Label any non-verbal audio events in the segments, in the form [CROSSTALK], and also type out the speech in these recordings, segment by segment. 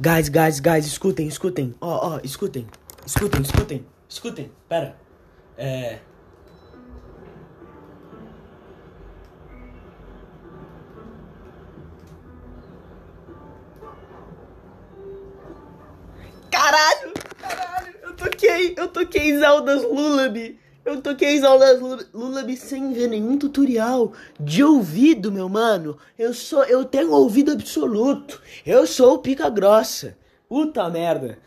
Guys, guys, guys, escutem, escutem. Ó, oh, ó, oh, escutem. Escutem, escutem. Escutem. Pera. É. Caralho! Caralho! Eu toquei, eu toquei Zelda's Lullaby. Eu toquei Zelda's Lullaby sem ver nenhum tutorial. De ouvido, meu mano. Eu sou, eu tenho ouvido absoluto. Eu sou o pica grossa. Puta merda.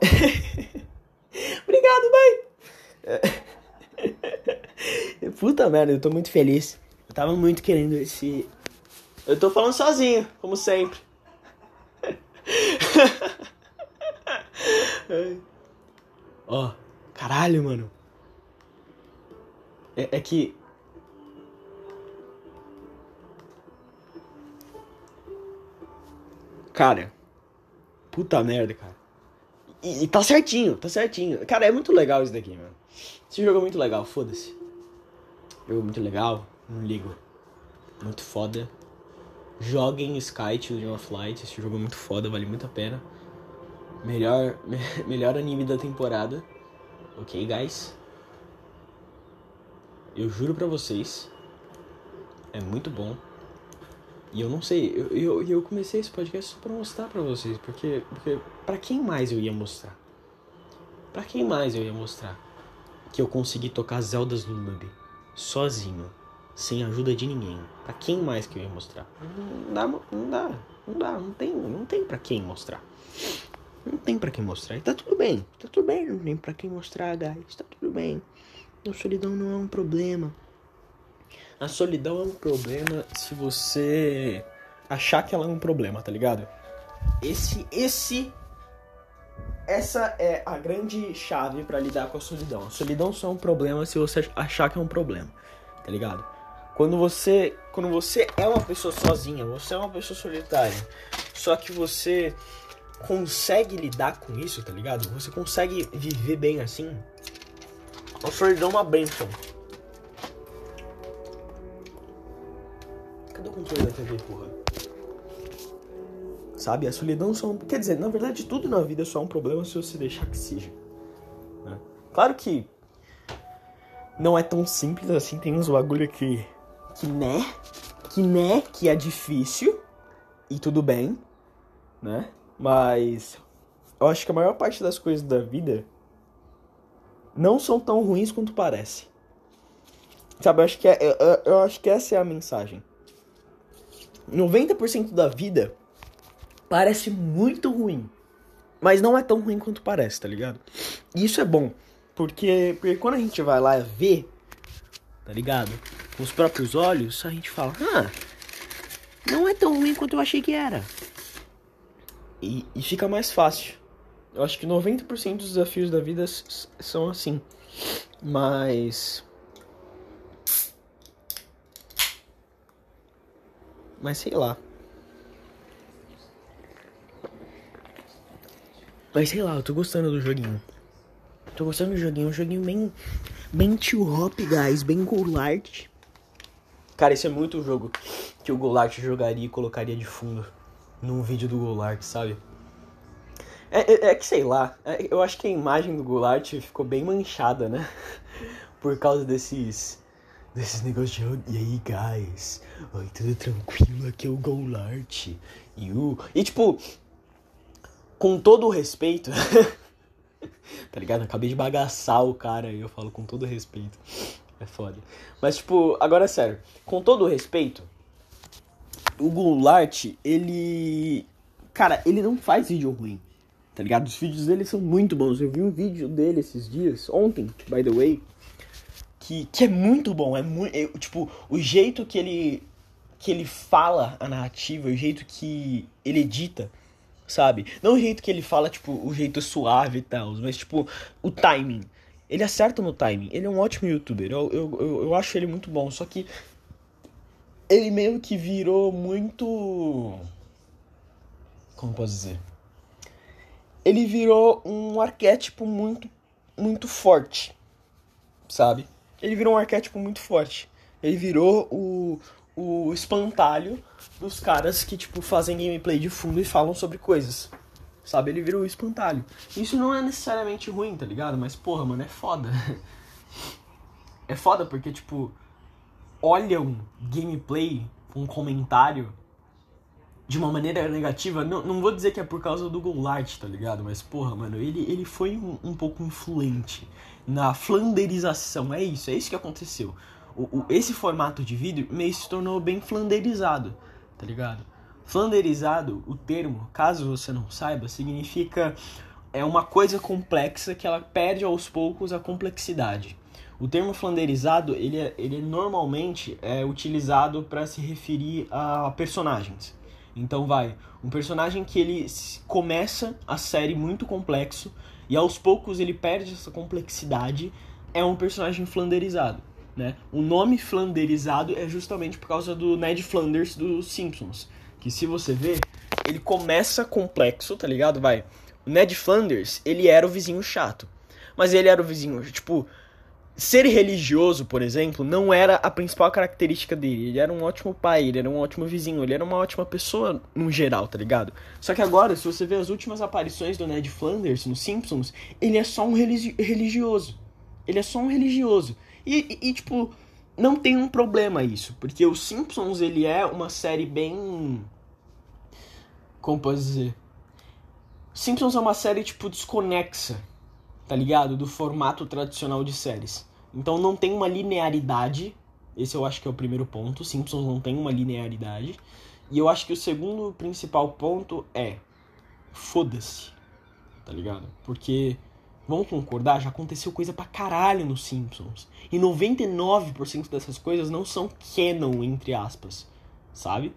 [LAUGHS] Obrigado, mãe. [LAUGHS] Puta merda, eu tô muito feliz. Eu tava muito querendo esse. Eu tô falando sozinho, como sempre. [LAUGHS] Ó, oh, caralho, mano. É, é que. Cara, Puta merda, cara. E, e, tá certinho, tá certinho. Cara, é muito legal isso daqui, mano. Esse jogo é muito legal, foda-se. Jogo muito legal, não ligo. Muito foda. Joguem Sky Children of Light, esse jogo é muito foda, vale muito a pena. Melhor, me, [LAUGHS] melhor anime da temporada. Ok, guys? Eu juro pra vocês, é muito bom. E eu não sei, eu, eu, eu comecei esse podcast só pra mostrar pra vocês, porque, porque pra quem mais eu ia mostrar? Pra quem mais eu ia mostrar que eu consegui tocar Zeldas Lullaby sozinho, sem ajuda de ninguém? Pra quem mais que eu ia mostrar? Não dá, não dá, não dá, não tem, não tem pra quem mostrar. Não tem pra quem mostrar. E tá tudo bem, tá tudo bem, não tem pra quem mostrar, guys, tá tudo bem. A solidão não é um problema. A solidão é um problema se você achar que ela é um problema, tá ligado? Esse, esse, essa é a grande chave para lidar com a solidão. A solidão só é um problema se você achar que é um problema, tá ligado? Quando você, quando você é uma pessoa sozinha, você é uma pessoa solitária, só que você consegue lidar com isso, tá ligado? Você consegue viver bem assim. A solidão é uma bênção. Cadê o controle da TV, porra? Sabe, a solidão só um... Quer dizer, na verdade, tudo na vida é só um problema se você deixar que seja. Né? Claro que não é tão simples assim, tem uns bagulho que... Que né? Que né? Que é difícil. E tudo bem, né? Mas... Eu acho que a maior parte das coisas da vida não são tão ruins quanto parece. Sabe, eu acho que, é, eu, eu acho que essa é a mensagem. 90% da vida parece muito ruim. Mas não é tão ruim quanto parece, tá ligado? E isso é bom. Porque, porque quando a gente vai lá ver, tá ligado? Com os próprios olhos, a gente fala, ah, não é tão ruim quanto eu achei que era. E, e fica mais fácil. Eu acho que 90% dos desafios da vida são assim. Mas Mas sei lá. Mas sei lá, eu tô gostando do joguinho. Tô gostando do joguinho, um joguinho bem. Bem too hop, guys, bem Golart. Cara, esse é muito o jogo que o Golart jogaria e colocaria de fundo num vídeo do Golart, sabe? É, é, é que sei lá, é, eu acho que a imagem do Golart ficou bem manchada, né? [LAUGHS] Por causa desses desses negócios de e aí, guys? Oi, tudo tranquilo? Aqui é o Golart. E o. E tipo, com todo o respeito. [LAUGHS] tá ligado? Acabei de bagaçar o cara e eu falo com todo respeito. É foda. Mas, tipo, agora é sério. Com todo o respeito, o Goulart, ele. Cara, ele não faz vídeo ruim. Tá ligado? Os vídeos dele são muito bons. Eu vi um vídeo dele esses dias, ontem, by the way que, que é muito bom. É muito. tipo, o jeito que ele. que ele fala a narrativa, o jeito que ele edita, sabe? Não o jeito que ele fala, tipo, o jeito suave e tal, mas tipo, o timing. Ele acerta no timing. Ele é um ótimo youtuber. Eu, eu, eu, eu acho ele muito bom. Só que. Ele meio que virou muito. Como posso dizer? Ele virou um arquétipo muito, muito forte, sabe? ele virou um arquétipo muito forte. Ele virou o, o espantalho dos caras que, tipo, fazem gameplay de fundo e falam sobre coisas. Sabe? Ele virou o espantalho. Isso não é necessariamente ruim, tá ligado? Mas, porra, mano, é foda. [LAUGHS] é foda porque, tipo, olham gameplay com comentário de uma maneira negativa. Não, não vou dizer que é por causa do Goulart, tá ligado? Mas, porra, mano, ele, ele foi um, um pouco influente na flanderização. É isso, é isso que aconteceu. O, o, esse formato de vídeo meio se tornou bem flanderizado, tá ligado? Flanderizado, o termo, caso você não saiba, significa é uma coisa complexa que ela perde aos poucos a complexidade. O termo flanderizado, ele, é, ele normalmente é utilizado para se referir a personagens. Então vai, um personagem que ele começa a série muito complexo e aos poucos ele perde essa complexidade, é um personagem flanderizado. Né? O nome flanderizado é justamente por causa do Ned Flanders dos Simpsons. Que se você ver, ele começa complexo, tá ligado? Vai. O Ned Flanders, ele era o vizinho chato. Mas ele era o vizinho, tipo, ser religioso, por exemplo, não era a principal característica dele. Ele era um ótimo pai, ele era um ótimo vizinho, ele era uma ótima pessoa no geral, tá ligado? Só que agora, se você ver as últimas aparições do Ned Flanders nos Simpsons, ele é só um religi religioso. Ele é só um religioso. E, e, e, tipo, não tem um problema isso, porque o Simpsons ele é uma série bem. Como posso dizer? Simpsons é uma série, tipo, desconexa, tá ligado? Do formato tradicional de séries. Então não tem uma linearidade. Esse eu acho que é o primeiro ponto. Simpsons não tem uma linearidade. E eu acho que o segundo principal ponto é. Foda-se. Tá ligado? Porque Vamos concordar, já aconteceu coisa pra caralho nos Simpsons. E 99% dessas coisas não são canon, entre aspas. Sabe?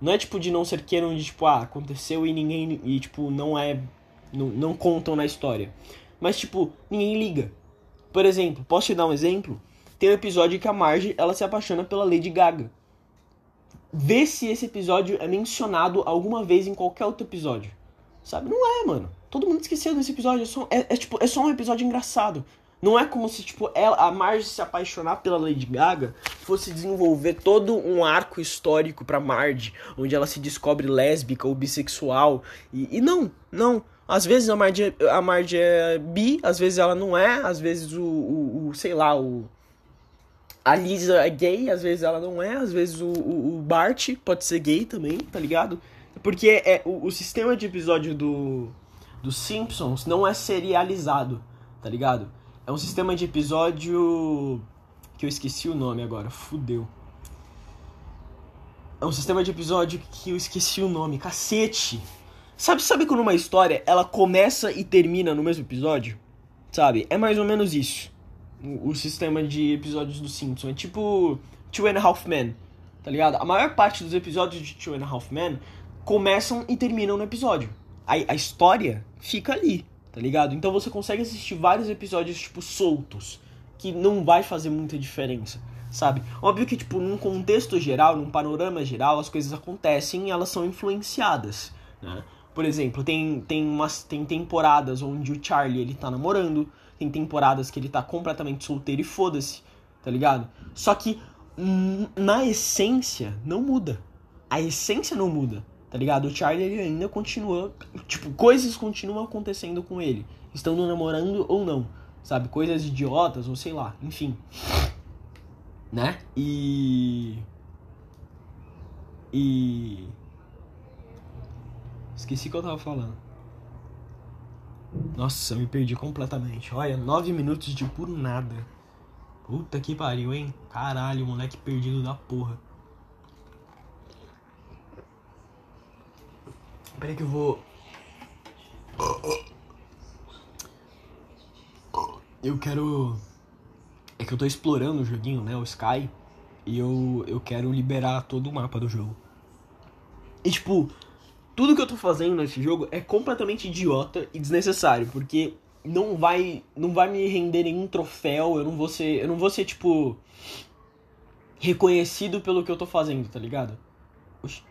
Não é tipo de não ser canon de tipo, ah, aconteceu e ninguém. E tipo, não é. Não, não contam na história. Mas tipo, ninguém liga. Por exemplo, posso te dar um exemplo? Tem um episódio que a Marge ela se apaixona pela Lady Gaga. Vê se esse episódio é mencionado alguma vez em qualquer outro episódio. Sabe? Não é, mano. Todo mundo esqueceu desse episódio. É só, é, é, tipo, é só um episódio engraçado. Não é como se, tipo, ela, a Marge se apaixonar pela Lady Gaga fosse desenvolver todo um arco histórico pra Marge, onde ela se descobre lésbica ou bissexual. E, e não, não. Às vezes a Marge, a Marge é bi, às vezes ela não é, às vezes o, o, o sei lá, o... A Lisa é gay, às vezes ela não é, às vezes o, o, o Bart pode ser gay também, tá ligado? Porque é, o, o sistema de episódio do, dos Simpsons não é serializado, tá ligado? É um sistema de episódio que eu esqueci o nome agora, fudeu. É um sistema de episódio que eu esqueci o nome, cacete. Sabe, sabe quando uma história ela começa e termina no mesmo episódio? Sabe? É mais ou menos isso. O, o sistema de episódios do Simpsons. É tipo Two and a Half Men, tá ligado? A maior parte dos episódios de Two and a Half Men começam e terminam no episódio a, a história fica ali, tá ligado? Então você consegue assistir vários episódios, tipo, soltos, que não vai fazer muita diferença, sabe? Óbvio que, tipo, num contexto geral, num panorama geral, as coisas acontecem e elas são influenciadas, né? Por exemplo, tem, tem, umas, tem temporadas onde o Charlie ele tá namorando, tem temporadas que ele tá completamente solteiro e foda-se, tá ligado? Só que na essência não muda. A essência não muda tá ligado? O Charlie ele ainda continua, tipo, coisas continuam acontecendo com ele, estando namorando ou não, sabe? Coisas idiotas ou sei lá, enfim. Né? E e esqueci o que eu tava falando. Nossa, eu me perdi completamente. Olha, nove minutos de puro nada. Puta que pariu, hein? Caralho, moleque perdido da porra. Peraí que eu vou. Eu quero. É que eu tô explorando o joguinho, né? O Sky. E eu, eu quero liberar todo o mapa do jogo. E tipo, tudo que eu tô fazendo nesse jogo é completamente idiota e desnecessário, porque não vai não vai me render nenhum troféu, eu não vou ser, eu não vou ser tipo reconhecido pelo que eu tô fazendo, tá ligado? Oxi.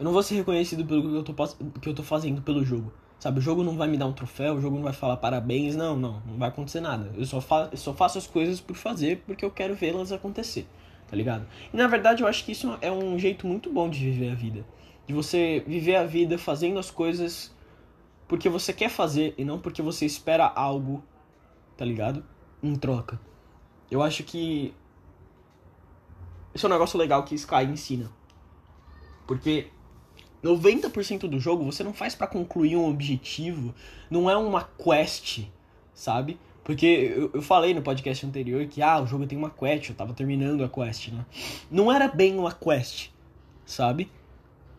Eu não vou ser reconhecido pelo que eu tô, que eu tô fazendo pelo jogo. Sabe, o jogo não vai me dar um troféu, o jogo não vai falar parabéns, não, não, não vai acontecer nada. Eu só, fa eu só faço as coisas por fazer porque eu quero vê-las acontecer, tá ligado? E na verdade eu acho que isso é um jeito muito bom de viver a vida. De você viver a vida fazendo as coisas porque você quer fazer e não porque você espera algo, tá ligado? Em troca. Eu acho que esse é um negócio legal que Sky ensina. Porque 90% do jogo você não faz para concluir um objetivo, não é uma quest, sabe? Porque eu, eu, falei no podcast anterior que ah, o jogo tem uma quest, eu tava terminando a quest, né? Não era bem uma quest, sabe?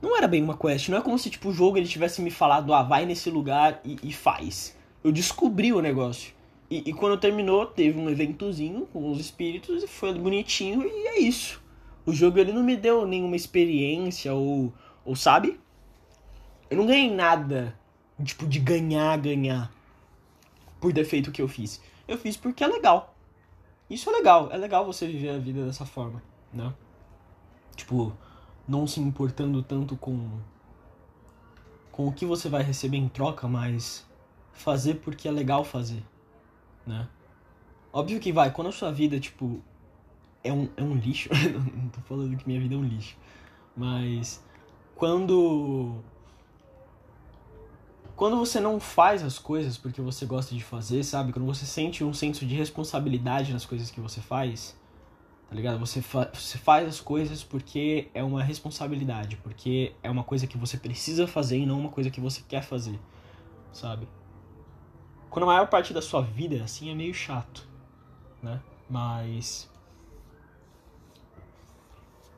Não era bem uma quest, não é como se tipo o jogo ele tivesse me falado, ah, vai nesse lugar e, e faz. Eu descobri o negócio. E, e, quando terminou, teve um eventozinho com os espíritos e foi bonitinho e é isso. O jogo ele não me deu nenhuma experiência ou, ou sabe? Eu não ganhei nada, tipo, de ganhar, ganhar por defeito que eu fiz. Eu fiz porque é legal. Isso é legal. É legal você viver a vida dessa forma, né? Tipo, não se importando tanto com com o que você vai receber em troca, mas fazer porque é legal fazer, né? Óbvio que vai, quando a sua vida, tipo, é um, é um lixo, [LAUGHS] não tô falando que minha vida é um lixo, mas quando quando você não faz as coisas porque você gosta de fazer, sabe? Quando você sente um senso de responsabilidade nas coisas que você faz, tá ligado? Você, fa você faz as coisas porque é uma responsabilidade, porque é uma coisa que você precisa fazer e não uma coisa que você quer fazer, sabe? Quando a maior parte da sua vida é assim, é meio chato, né? Mas.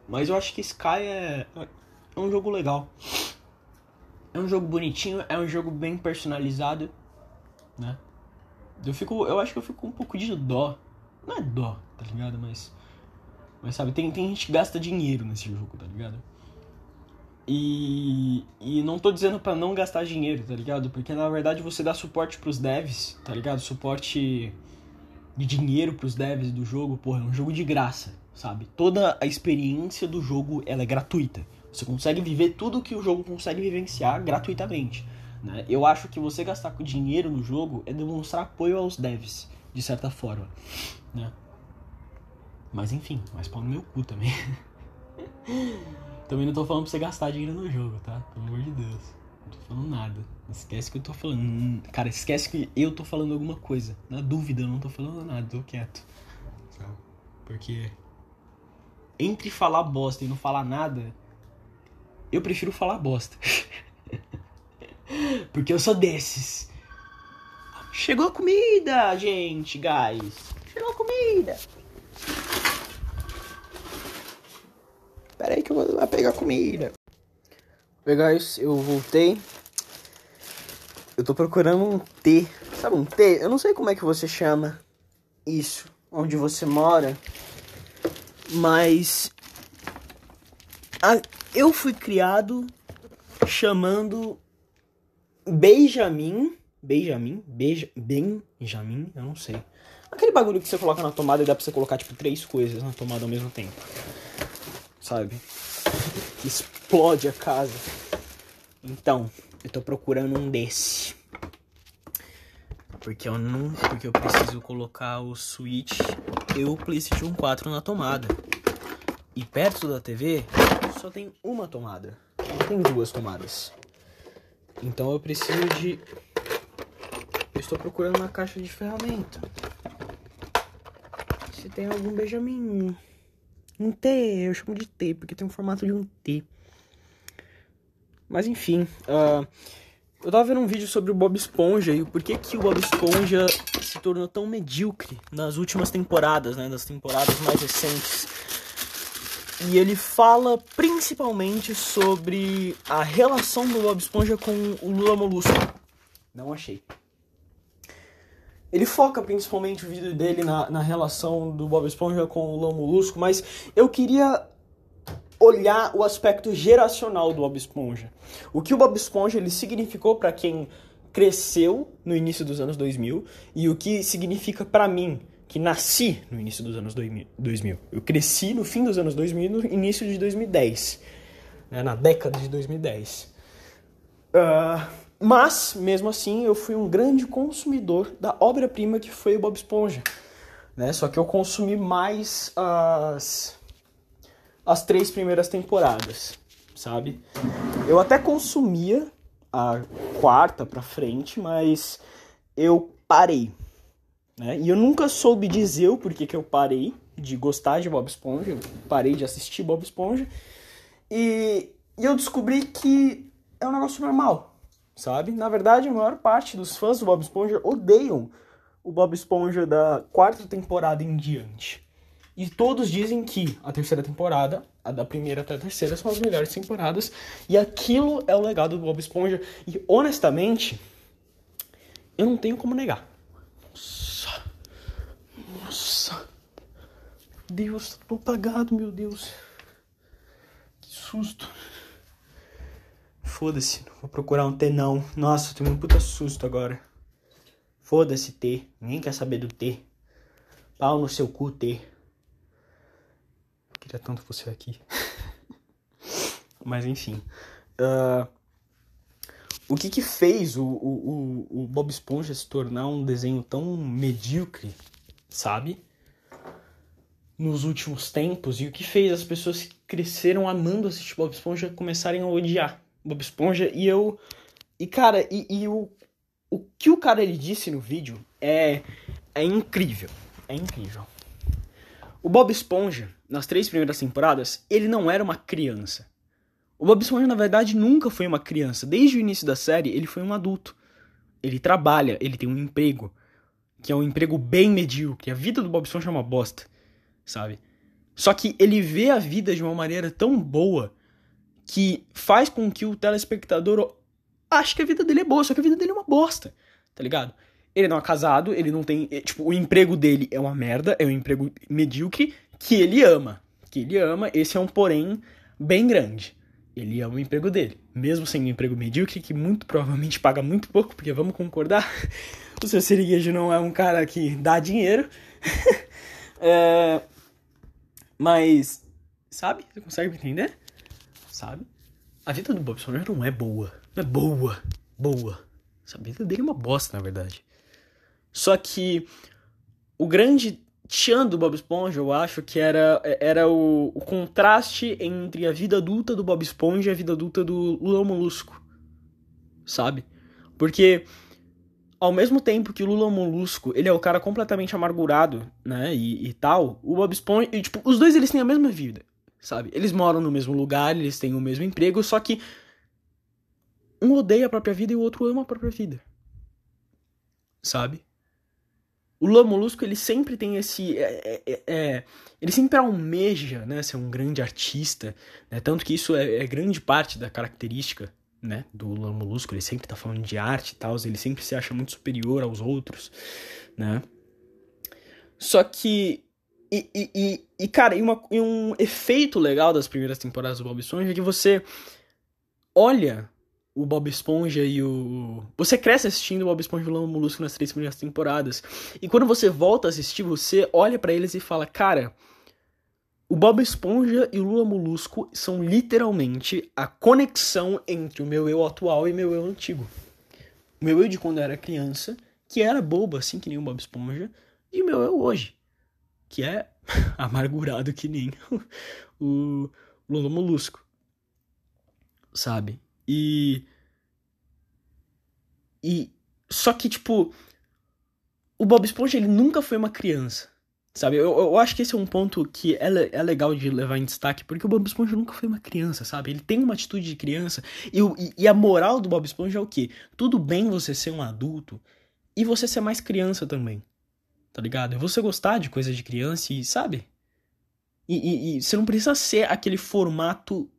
Mas eu acho que Sky é, é um jogo legal. É um jogo bonitinho, é um jogo bem personalizado, né? Eu fico, eu acho que eu fico com um pouco de dó. Não é dó, tá ligado? Mas mas sabe, tem, tem gente que gasta dinheiro nesse jogo, tá ligado? E, e não tô dizendo para não gastar dinheiro, tá ligado? Porque na verdade você dá suporte pros devs, tá ligado? Suporte de dinheiro pros devs do jogo, porra, é um jogo de graça, sabe? Toda a experiência do jogo, ela é gratuita. Você consegue viver tudo que o jogo consegue vivenciar gratuitamente. Né? Eu acho que você gastar dinheiro no jogo é demonstrar apoio aos devs, de certa forma. Né? Mas enfim, mais pau no meu cu também. [LAUGHS] também não tô falando pra você gastar dinheiro no jogo, tá? Pelo amor de Deus. Não tô falando nada. Esquece que eu tô falando. Cara, esquece que eu tô falando alguma coisa. Na dúvida, eu não tô falando nada, tô quieto. Porque entre falar bosta e não falar nada, eu prefiro falar bosta. [LAUGHS] Porque eu sou desses. Chegou a comida, gente, guys. Chegou a comida. Pera aí que eu vou lá pegar comida. Oi, guys, eu voltei. Eu tô procurando um T. Sabe um T? Eu não sei como é que você chama isso, onde você mora. Mas eu fui criado chamando Benjamin. Benjamin? Beija, Benjamin? Eu não sei. Aquele bagulho que você coloca na tomada e dá pra você colocar, tipo, três coisas na tomada ao mesmo tempo. Sabe? Que explode a casa. Então, eu tô procurando um desse. Porque eu não. Porque eu preciso colocar o Switch e o PlayStation 4 na tomada. E perto da TV só tem uma tomada. Não tem duas tomadas. Então eu preciso de. Eu estou procurando uma caixa de ferramenta. Se tem algum Benjamin. Um T, eu chamo de T, porque tem o formato de um T. Mas enfim, uh, eu tava vendo um vídeo sobre o Bob Esponja e o porquê que o Bob Esponja se tornou tão medíocre nas últimas temporadas, né? Das temporadas mais recentes. E ele fala principalmente sobre a relação do Bob Esponja com o Lula Molusco. Não achei. Ele foca principalmente o vídeo dele na, na relação do Bob Esponja com o Lula Molusco, mas eu queria olhar o aspecto geracional do Bob Esponja. O que o Bob Esponja ele significou para quem cresceu no início dos anos 2000 e o que significa para mim que nasci no início dos anos 2000. Eu cresci no fim dos anos 2000 e no início de 2010, né, na década de 2010. Uh, ah, mas, mesmo assim, eu fui um grande consumidor da obra-prima que foi o Bob Esponja. Né? Só que eu consumi mais as, as três primeiras temporadas, sabe? Eu até consumia a quarta pra frente, mas eu parei. Né? E eu nunca soube dizer o porquê que eu parei de gostar de Bob Esponja, eu parei de assistir Bob Esponja. E, e eu descobri que é um negócio normal, sabe? Na verdade, a maior parte dos fãs do Bob Esponja odeiam o Bob Esponja da quarta temporada em diante. E todos dizem que a terceira temporada, a da primeira até a terceira, são as melhores temporadas. E aquilo é o legado do Bob Esponja. E honestamente, eu não tenho como negar. Deus, tô apagado, meu Deus. Que susto. Foda-se, vou procurar um T não. Nossa, tenho um puta susto agora. Foda-se T, ninguém quer saber do T. Pau no seu cu T. Queria tanto você aqui. [LAUGHS] Mas enfim. Uh, o que que fez o, o, o Bob Esponja se tornar um desenho tão medíocre, sabe? Nos últimos tempos. E o que fez as pessoas que cresceram amando assistir Bob Esponja começarem a odiar Bob Esponja. E eu. E cara, e, e o, o que o cara ele disse no vídeo é, é incrível. É incrível. O Bob Esponja, nas três primeiras temporadas, ele não era uma criança. O Bob Esponja, na verdade, nunca foi uma criança. Desde o início da série, ele foi um adulto. Ele trabalha, ele tem um emprego, que é um emprego bem medíocre. A vida do Bob Esponja é uma bosta, sabe? Só que ele vê a vida de uma maneira tão boa que faz com que o telespectador ache que a vida dele é boa, só que a vida dele é uma bosta, tá ligado? Ele não é casado, ele não tem. É, tipo, o emprego dele é uma merda, é um emprego medíocre que ele ama. Que ele ama, esse é um porém bem grande. Ele ama o emprego dele. Mesmo sendo um emprego medíocre, que muito provavelmente paga muito pouco, porque vamos concordar, [LAUGHS] o seu Siriguejo não é um cara que dá dinheiro. [LAUGHS] é... Mas, sabe? Você consegue entender? Sabe? A vida do Bob Esponja não é boa. Não é boa. Boa. A vida dele é uma bosta, na verdade. Só que o grande tchan do Bob Esponja, eu acho que era, era o, o, contraste entre a vida adulta do Bob Esponja e a vida adulta do Lula Molusco. Sabe? Porque ao mesmo tempo que o Lula Molusco, ele é o cara completamente amargurado, né, e, e tal, o Bob Esponja, e, tipo, os dois eles têm a mesma vida, sabe? Eles moram no mesmo lugar, eles têm o mesmo emprego, só que um odeia a própria vida e o outro ama a própria vida. Sabe? O Lula Molusco, ele sempre tem esse. É, é, é, é, ele sempre almeja né, ser um grande artista, né, tanto que isso é, é, grande parte da característica né, do Lula Molusco. Ele sempre tá falando de arte e tal, ele sempre se acha muito superior aos outros, né? Só que. E, e, e, e cara, e, uma, e um efeito legal das primeiras temporadas do Bob Esponja é que você olha o Bob Esponja e o. Você cresce assistindo o Bob Esponja e o Lula Molusco nas três primeiras temporadas. E quando você volta a assistir, você olha para eles e fala: Cara, o Bob Esponja e o Lula Molusco são literalmente a conexão entre o meu eu atual e meu eu antigo. O meu eu de quando eu era criança, que era bobo assim que nem o Bob Esponja, e o meu eu hoje, que é [LAUGHS] amargurado que nem o Lula Molusco. Sabe? E. E. Só que, tipo. O Bob Esponja, ele nunca foi uma criança. Sabe? Eu, eu acho que esse é um ponto que é, é legal de levar em destaque, porque o Bob Esponja nunca foi uma criança, sabe? Ele tem uma atitude de criança. E, e, e a moral do Bob Esponja é o quê? Tudo bem você ser um adulto e você ser mais criança também. Tá ligado? É você gostar de coisa de criança e, sabe? E, e, e, você não precisa ser aquele formato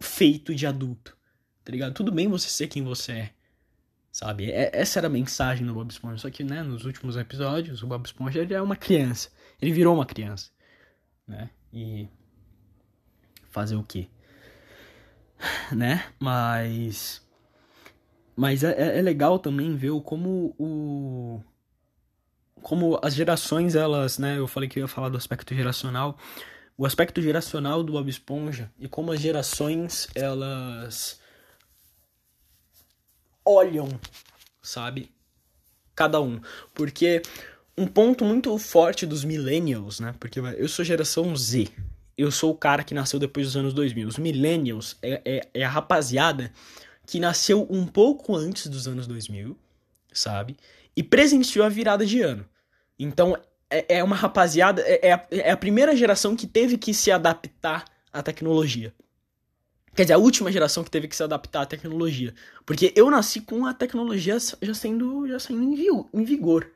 feito de adulto tá ligado? Tudo bem você ser quem você é, sabe? É, essa era a mensagem do Bob Esponja. Só que, né, nos últimos episódios, o Bob Esponja ele é uma criança. Ele virou uma criança, né? E fazer o quê? Né? Mas. Mas é, é, é legal também ver como o. Como as gerações, elas, né? Eu falei que eu ia falar do aspecto geracional. O aspecto geracional do Bob Esponja e como as gerações, elas olham, sabe? Cada um. Porque um ponto muito forte dos millennials, né? Porque eu sou geração Z. eu sou o cara que nasceu depois dos anos 2000. Os millennials é, é, é a rapaziada que nasceu um pouco antes dos anos 2000, sabe? E presenciou a virada de ano. Então, é, é uma rapaziada, é, é, a, é a primeira geração que teve que se adaptar à tecnologia. Quer dizer, a última geração que teve que se adaptar à tecnologia. Porque eu nasci com a tecnologia já sendo, já sendo em, vigor,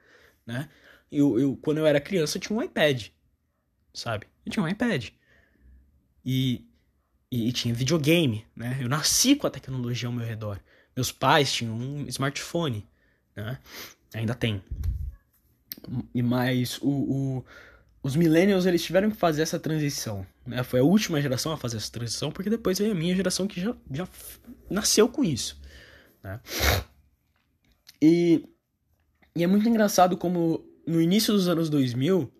né? Eu, eu, quando eu era criança, eu tinha um iPad, sabe? Eu tinha um iPad. E, e, e tinha videogame, né? Eu nasci com a tecnologia ao meu redor. Meus pais tinham um smartphone, né? Ainda tem. E mais o, o os millennials eles tiveram que fazer essa transição. Né? Foi a última geração a fazer essa transição, porque depois veio a minha geração que já, já nasceu com isso. Né? E, e é muito engraçado como no início dos anos 2000,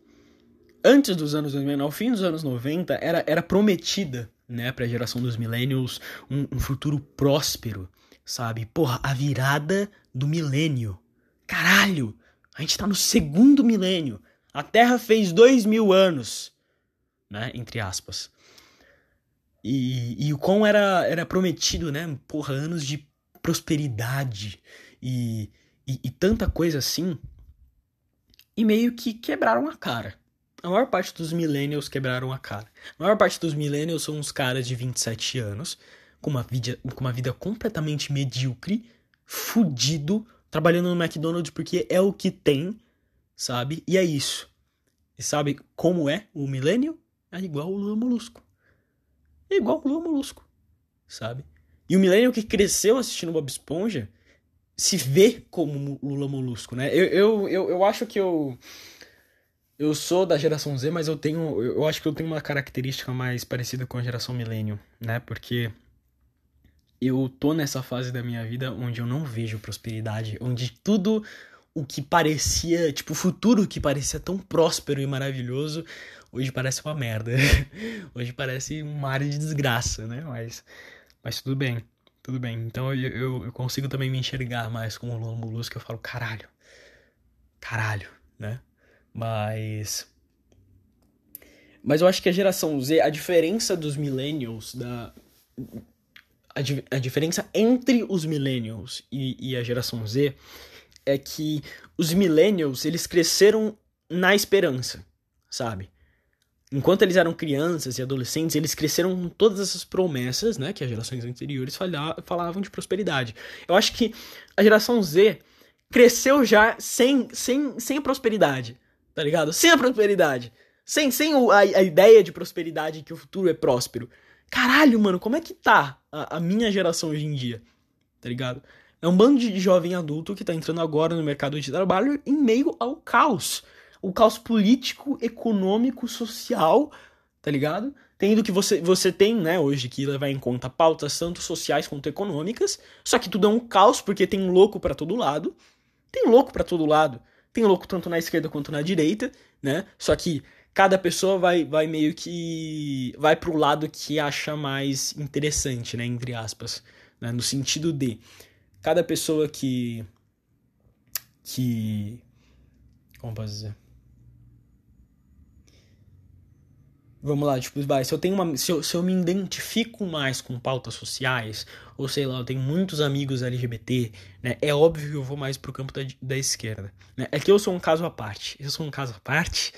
antes dos anos 2000, ao fim dos anos 90, era, era prometida né, para a geração dos millennials um, um futuro próspero, sabe? Porra, a virada do milênio. Caralho! A gente tá no segundo milênio. A Terra fez dois mil anos, né? Entre aspas. E, e o quão era, era prometido, né? Porra, anos de prosperidade e, e, e tanta coisa assim. E meio que quebraram a cara. A maior parte dos millennials quebraram a cara. A maior parte dos millennials são uns caras de 27 anos, com uma vida, com uma vida completamente medíocre, fudido, trabalhando no McDonald's porque é o que tem, sabe? E é isso. E sabe como é o milênio? É igual o Lula Molusco. É igual o Lula Molusco, sabe? E o milênio que cresceu assistindo Bob Esponja se vê como Lula Molusco, né? Eu, eu, eu, eu acho que eu. Eu sou da geração Z, mas eu tenho. Eu acho que eu tenho uma característica mais parecida com a geração milênio, né? Porque eu tô nessa fase da minha vida onde eu não vejo prosperidade, onde tudo o que parecia, tipo, o futuro que parecia tão próspero e maravilhoso, hoje parece uma merda. [LAUGHS] hoje parece um mar de desgraça, né? Mas, mas tudo bem, tudo bem. Então eu, eu, eu consigo também me enxergar mais como Lula que eu falo, caralho, caralho, né? Mas. Mas eu acho que a geração Z, a diferença dos millennials, da, a, a diferença entre os millennials e, e a geração Z é que os millennials, eles cresceram na esperança, sabe? Enquanto eles eram crianças e adolescentes, eles cresceram com todas essas promessas, né, que as gerações anteriores falavam de prosperidade. Eu acho que a geração Z cresceu já sem, sem, sem prosperidade, tá ligado? Sem a prosperidade. Sem, sem a, a ideia de prosperidade que o futuro é próspero. Caralho, mano, como é que tá a, a minha geração hoje em dia? Tá ligado? É um bando de jovem adulto que está entrando agora no mercado de trabalho em meio ao caos. O caos político, econômico, social, tá ligado? Tendo que você, você tem, né, hoje que levar em conta pautas tanto sociais quanto econômicas, só que tudo é um caos porque tem louco para todo lado. Tem louco para todo lado. Tem louco tanto na esquerda quanto na direita, né? Só que cada pessoa vai, vai meio que vai pro lado que acha mais interessante, né, entre aspas, né? no sentido de cada pessoa que que como posso dizer vamos lá, tipo, vai, se eu tenho uma. Se eu, se eu me identifico mais com pautas sociais, ou sei lá, eu tenho muitos amigos LGBT, né? É óbvio que eu vou mais pro campo da, da esquerda. Né? É que eu sou um caso à parte. Eu sou um caso à parte.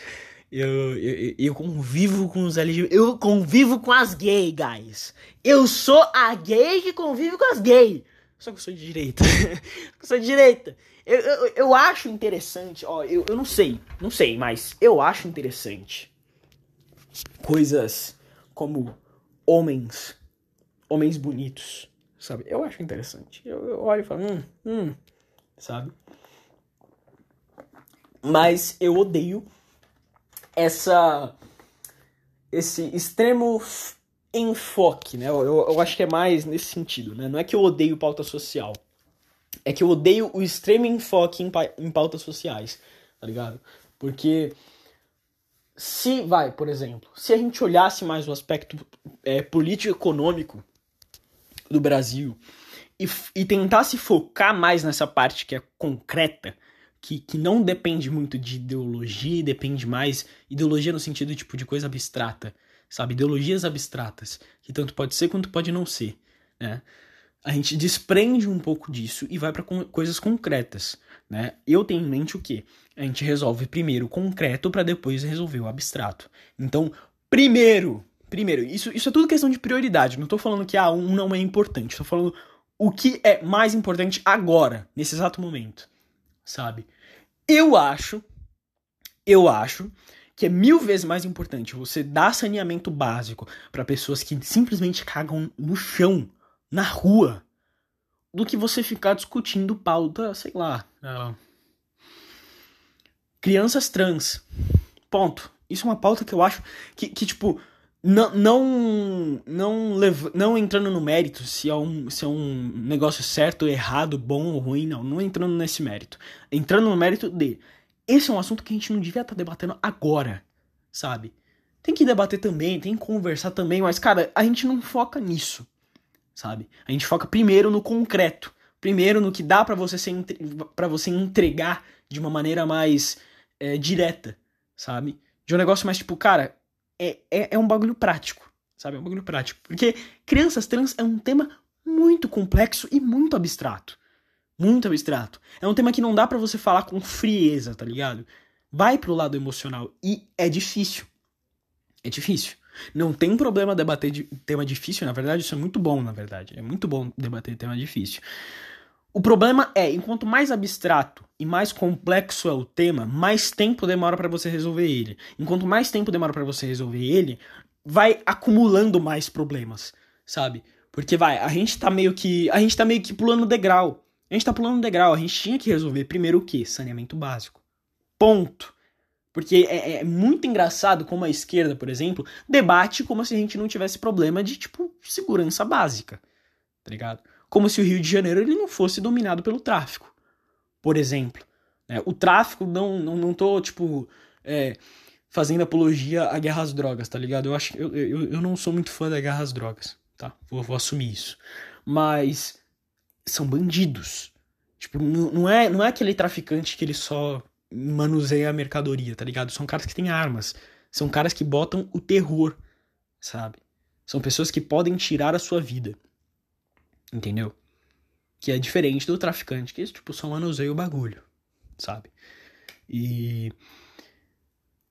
Eu, eu, eu convivo com os LGBT. Eu convivo com as gays, guys. Eu sou a gay que convive com as gays. Só que eu sou de direita. [LAUGHS] eu sou de direita. Eu, eu, eu acho interessante, ó, eu, eu não sei, não sei, mas eu acho interessante coisas como homens, homens bonitos, sabe? Eu acho interessante. Eu, eu olho e falo, hum, hum, sabe? Mas eu odeio essa esse extremo enfoque, né? Eu, eu, acho que é mais nesse sentido, né? Não é que eu odeio pauta social. É que eu odeio o extremo enfoque em, em pautas sociais, tá ligado? Porque se, vai, por exemplo, se a gente olhasse mais o aspecto é, político-econômico do Brasil e, e tentasse focar mais nessa parte que é concreta, que, que não depende muito de ideologia, depende mais ideologia no sentido tipo de coisa abstrata, sabe? Ideologias abstratas, que tanto pode ser quanto pode não ser, né? A gente desprende um pouco disso e vai para coisas concretas, né? Eu tenho em mente o quê? A gente resolve primeiro o concreto para depois resolver o abstrato. Então, primeiro, primeiro, isso, isso é tudo questão de prioridade. Não tô falando que ah, um não é importante, tô falando o que é mais importante agora, nesse exato momento, sabe? Eu acho, eu acho que é mil vezes mais importante você dar saneamento básico para pessoas que simplesmente cagam no chão, na rua, do que você ficar discutindo pauta, sei lá. Crianças trans. Ponto. Isso é uma pauta que eu acho que, que tipo, não não não, lev não entrando no mérito se é, um, se é um negócio certo, errado, bom ou ruim, não. Não entrando nesse mérito. Entrando no mérito de esse é um assunto que a gente não devia estar tá debatendo agora, sabe? Tem que debater também, tem que conversar também, mas, cara, a gente não foca nisso, sabe? A gente foca primeiro no concreto, primeiro no que dá para você, para você entregar de uma maneira mais é, direta, sabe? De um negócio mais tipo, cara, é, é, é um bagulho prático, sabe? É um bagulho prático. Porque crianças trans é um tema muito complexo e muito abstrato muito abstrato. É um tema que não dá para você falar com frieza, tá ligado? Vai pro lado emocional e é difícil. É difícil. Não tem problema debater de tema difícil, na verdade, isso é muito bom, na verdade. É muito bom debater tema difícil. O problema é, enquanto mais abstrato e mais complexo é o tema, mais tempo demora para você resolver ele. Enquanto mais tempo demora para você resolver ele, vai acumulando mais problemas, sabe? Porque vai, a gente tá meio que, a gente tá meio que pulando degrau. A gente tá pulando um degrau, a gente tinha que resolver primeiro o quê? Saneamento básico. Ponto. Porque é, é, muito engraçado como a esquerda, por exemplo, debate como se a gente não tivesse problema de, tipo, segurança básica. Tá ligado? Como se o Rio de Janeiro ele não fosse dominado pelo tráfico. Por exemplo. Né? O tráfico, não, não, não tô, tipo, é, fazendo apologia à guerra às drogas, tá ligado? Eu acho eu, eu, eu não sou muito fã da guerra às drogas, tá? Vou, vou assumir isso. Mas são bandidos. Tipo, não é, não é aquele traficante que ele só manuseia a mercadoria, tá ligado? São caras que têm armas. São caras que botam o terror, sabe? São pessoas que podem tirar a sua vida. Entendeu? Que é diferente do traficante, que tipo, só manuseia o bagulho, sabe? E.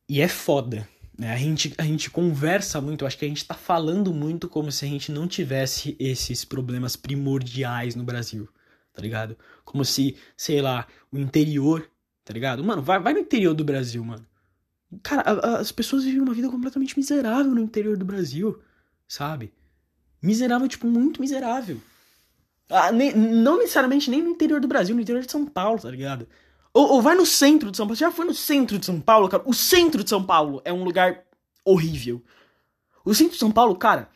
E é foda. Né? A, gente, a gente conversa muito, acho que a gente tá falando muito como se a gente não tivesse esses problemas primordiais no Brasil, tá ligado? Como se, sei lá, o interior, tá ligado? Mano, vai, vai no interior do Brasil, mano. Cara, a, a, as pessoas vivem uma vida completamente miserável no interior do Brasil, sabe? Miserável, tipo, muito miserável. Ah, nem, não necessariamente nem no interior do Brasil, no interior de São Paulo, tá ligado? Ou, ou, vai no centro de São Paulo. Você já foi no centro de São Paulo, cara? O centro de São Paulo é um lugar horrível. O centro de São Paulo, cara,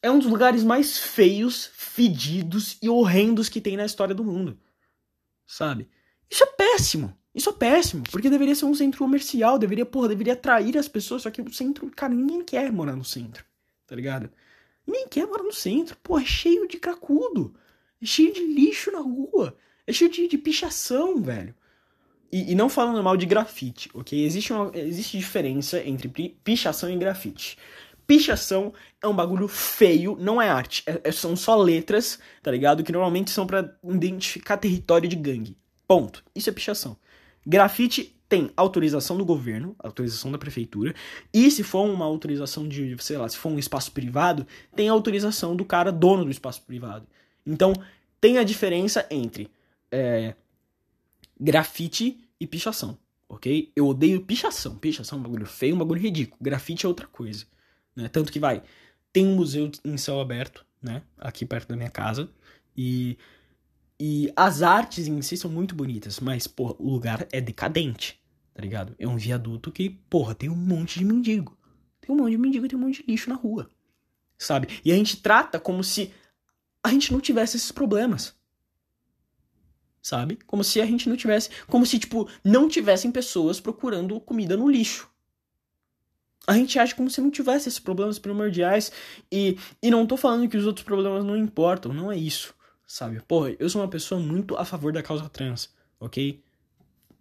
é um dos lugares mais feios, fedidos e horrendos que tem na história do mundo. Sabe? Isso é péssimo. Isso é péssimo, porque deveria ser um centro comercial, deveria, porra, deveria atrair as pessoas, só que o centro, cara, ninguém quer morar no centro, tá ligado? Ninguém quer morar no centro, pô, é cheio de cracudo, é cheio de lixo na rua, é cheio de, de pichação, velho. E, e, não falando mal de grafite, ok? Existe, uma, existe diferença entre pichação e grafite. Pichação é um bagulho feio, não é arte. É, é, são só letras, tá ligado? Que normalmente são para identificar território de gangue. Ponto. Isso é pichação. Grafite tem autorização do governo, autorização da prefeitura, e se for uma autorização de, sei lá, se for um espaço privado, tem autorização do cara dono do espaço privado. Então, tem a diferença entre é, grafite e pichação, ok? Eu odeio pichação. Pichação é um bagulho feio, um bagulho ridículo. Grafite é outra coisa, né? Tanto que vai, tem um museu em céu aberto, né? Aqui perto da minha casa. E, e as artes em si são muito bonitas, mas, porra, o lugar é decadente, tá ligado? É um viaduto que, porra, tem um monte de mendigo. Tem um monte de mendigo tem um monte de lixo na rua, sabe? E a gente trata como se a gente não tivesse esses problemas sabe? Como se a gente não tivesse, como se tipo não tivessem pessoas procurando comida no lixo. A gente acha como se não tivesse esses problemas primordiais e e não tô falando que os outros problemas não importam, não é isso, sabe? Porra, eu sou uma pessoa muito a favor da causa trans, ok?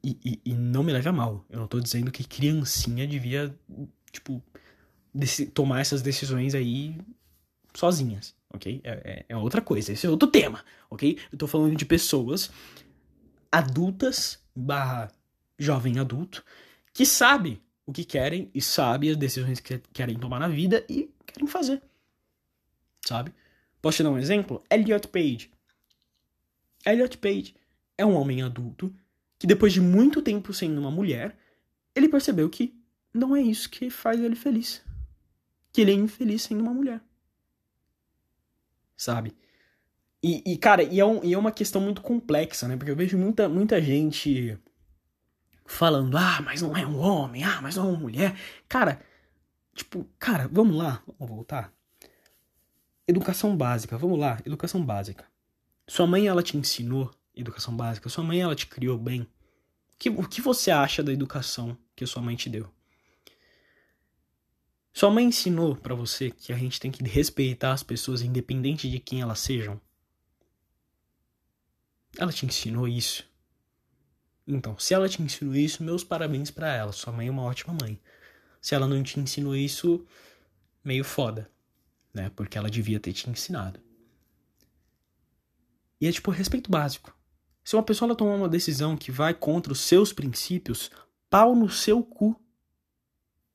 E, e, e não me leve a mal. Eu não tô dizendo que criancinha devia, tipo, tomar essas decisões aí sozinhas, ok? É, é, é, outra coisa, esse é outro tema, ok? Eu tô falando de pessoas adultas barra jovem adulto que sabe o que querem e sabe as decisões que querem tomar na vida e querem fazer, sabe? Posso te dar um exemplo? Elliot Page. Elliot Page é um homem adulto que depois de muito tempo sendo uma mulher, ele percebeu que não é isso que faz ele feliz. Que ele é infeliz sendo uma mulher. Sabe? E, e cara, e é, um, e é uma questão muito complexa, né? Porque eu vejo muita, muita gente falando, ah, mas não é um homem, ah, mas não é uma mulher. Cara, tipo, cara, vamos lá, vamos voltar. Educação básica, vamos lá, educação básica. Sua mãe, ela te ensinou educação básica, sua mãe, ela te criou bem. Que, o que você acha da educação que sua mãe te deu? Sua mãe ensinou para você que a gente tem que respeitar as pessoas independente de quem elas sejam? Ela te ensinou isso? Então, se ela te ensinou isso, meus parabéns para ela. Sua mãe é uma ótima mãe. Se ela não te ensinou isso, meio foda, né? Porque ela devia ter te ensinado. E é tipo respeito básico. Se uma pessoa tomar uma decisão que vai contra os seus princípios, pau no seu cu.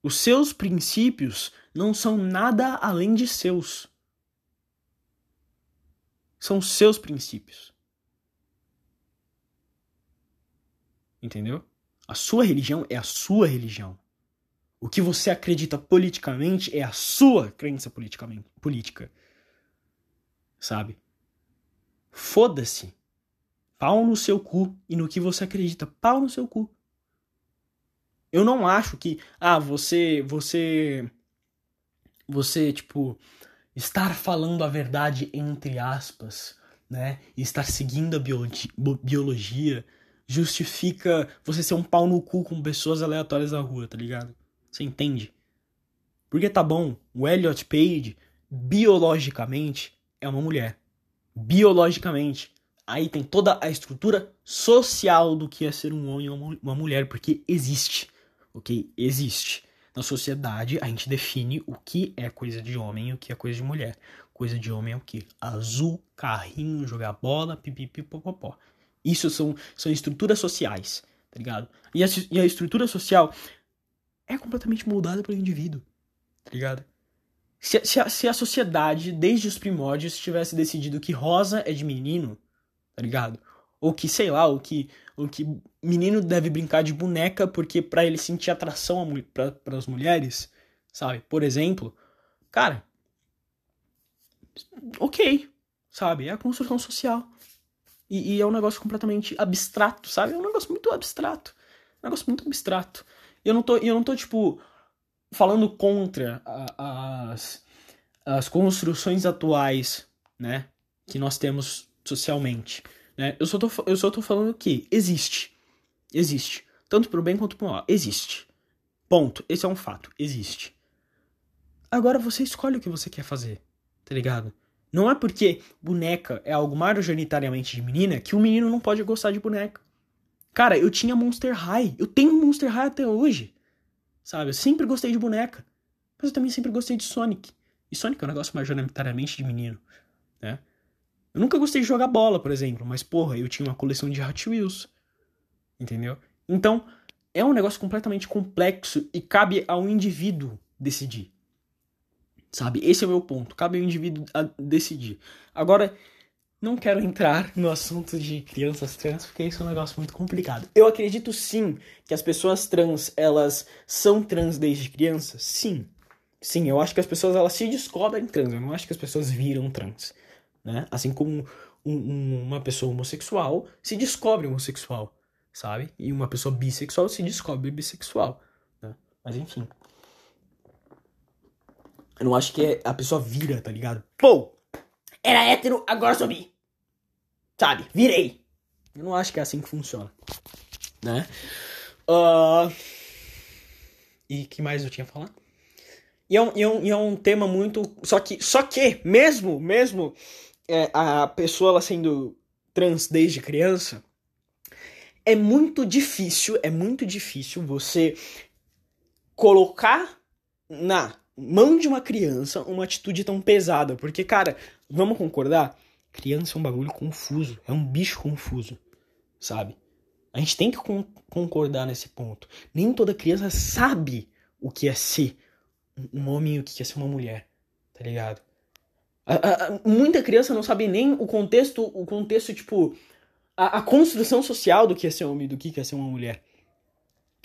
Os seus princípios não são nada além de seus. São seus princípios. Entendeu? A sua religião é a sua religião. O que você acredita politicamente é a sua crença politicamente, política. Sabe? Foda-se. Pau no seu cu e no que você acredita. Pau no seu cu. Eu não acho que, ah, você, você, você, tipo, estar falando a verdade entre aspas, né? E estar seguindo a biologia, biologia justifica você ser um pau no cu com pessoas aleatórias na rua, tá ligado? Você entende? Porque tá bom, o Elliot Page, biologicamente, é uma mulher. Biologicamente. Aí tem toda a estrutura social do que é ser um homem ou uma mulher, porque existe ok? Existe. Na sociedade, a gente define o que é coisa de homem e o que é coisa de mulher. Coisa de homem é o que? Azul, carrinho, jogar bola, pipipipopopó. Isso são, são estruturas sociais, tá ligado? E a, e a estrutura social é completamente moldada pelo indivíduo, tá ligado? Se, se, a, se a sociedade, desde os primórdios, tivesse decidido que rosa é de menino, tá ligado? Ou que, sei lá, ou que, ou que menino deve brincar de boneca porque para ele sentir atração para as mulheres, sabe? Por exemplo, cara, ok, sabe? É a construção social. E, e, é um negócio completamente abstrato, sabe? É um negócio muito abstrato. Um negócio muito abstrato. E eu não tô, eu não tô tipo, falando contra a, as, as construções atuais, né? Que nós temos socialmente. Né? Eu, só tô, eu só tô falando que existe. Existe. Tanto pro bem quanto pro mal. Existe. Ponto. Esse é um fato. Existe. Agora você escolhe o que você quer fazer. Tá ligado? Não é porque boneca é algo majoritariamente de menina que o menino não pode gostar de boneca. Cara, eu tinha Monster High. Eu tenho Monster High até hoje. Sabe? Eu sempre gostei de boneca. Mas eu também sempre gostei de Sonic. E Sonic é um negócio majoritariamente de menino. Né? Eu nunca gostei de jogar bola, por exemplo, mas porra, eu tinha uma coleção de Hot Wheels. Entendeu? Então, é um negócio completamente complexo e cabe ao indivíduo decidir. Sabe? Esse é o meu ponto. Cabe ao indivíduo decidir. Agora, não quero entrar [LAUGHS] no assunto de crianças trans, porque isso é um negócio muito complicado. Eu acredito sim que as pessoas trans, elas são trans desde criança. Sim. Sim, eu acho que as pessoas elas se descobrem trans. Eu não acho que as pessoas viram trans né? Assim como um, um, uma pessoa homossexual se descobre homossexual, sabe? E uma pessoa bissexual se descobre bissexual, né? Mas enfim. Eu não acho que é, a pessoa vira, tá ligado? Pô! Era hétero, agora sou bi. Sabe? Virei. Eu não acho que é assim que funciona. Né? Uh... E que mais eu tinha a falar? E é, um, e, é um, e é um tema muito. Só que, só que, mesmo, mesmo é, a pessoa ela sendo trans desde criança, é muito difícil, é muito difícil você colocar na mão de uma criança uma atitude tão pesada. Porque, cara, vamos concordar? Criança é um bagulho confuso. É um bicho confuso. Sabe? A gente tem que con concordar nesse ponto. Nem toda criança sabe o que é ser um homem e o que é ser uma mulher. Tá ligado? Muita criança não sabe nem o contexto, o contexto, tipo, a, a construção social do que é ser homem do que é ser uma mulher.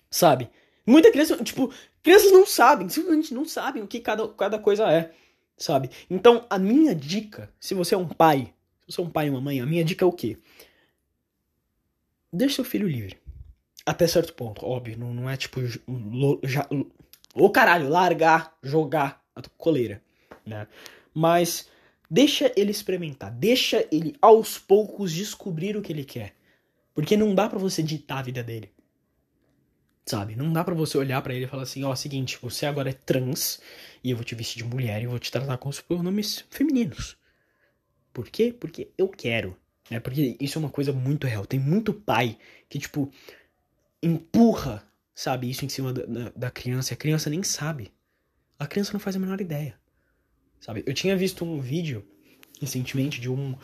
Sabe? Muita criança, tipo, crianças não sabem, simplesmente não sabem o que cada, cada coisa é, sabe? Então, a minha dica, se você é um pai, se você é um pai e uma mãe, a minha dica é o quê? Deixe seu filho livre. Até certo ponto, óbvio, não, não é tipo, ô caralho, largar, jogar a coleira, né? Mas deixa ele experimentar, deixa ele aos poucos descobrir o que ele quer. Porque não dá para você ditar a vida dele. Sabe? Não dá para você olhar para ele e falar assim, ó, oh, seguinte, você agora é trans e eu vou te vestir de mulher e vou te tratar com os pronomes femininos. Por quê? Porque eu quero. Né? Porque isso é uma coisa muito real. Tem muito pai que, tipo, empurra, sabe, isso em cima da, da, da criança e a criança nem sabe. A criança não faz a menor ideia. Sabe? Eu tinha visto um vídeo recentemente de um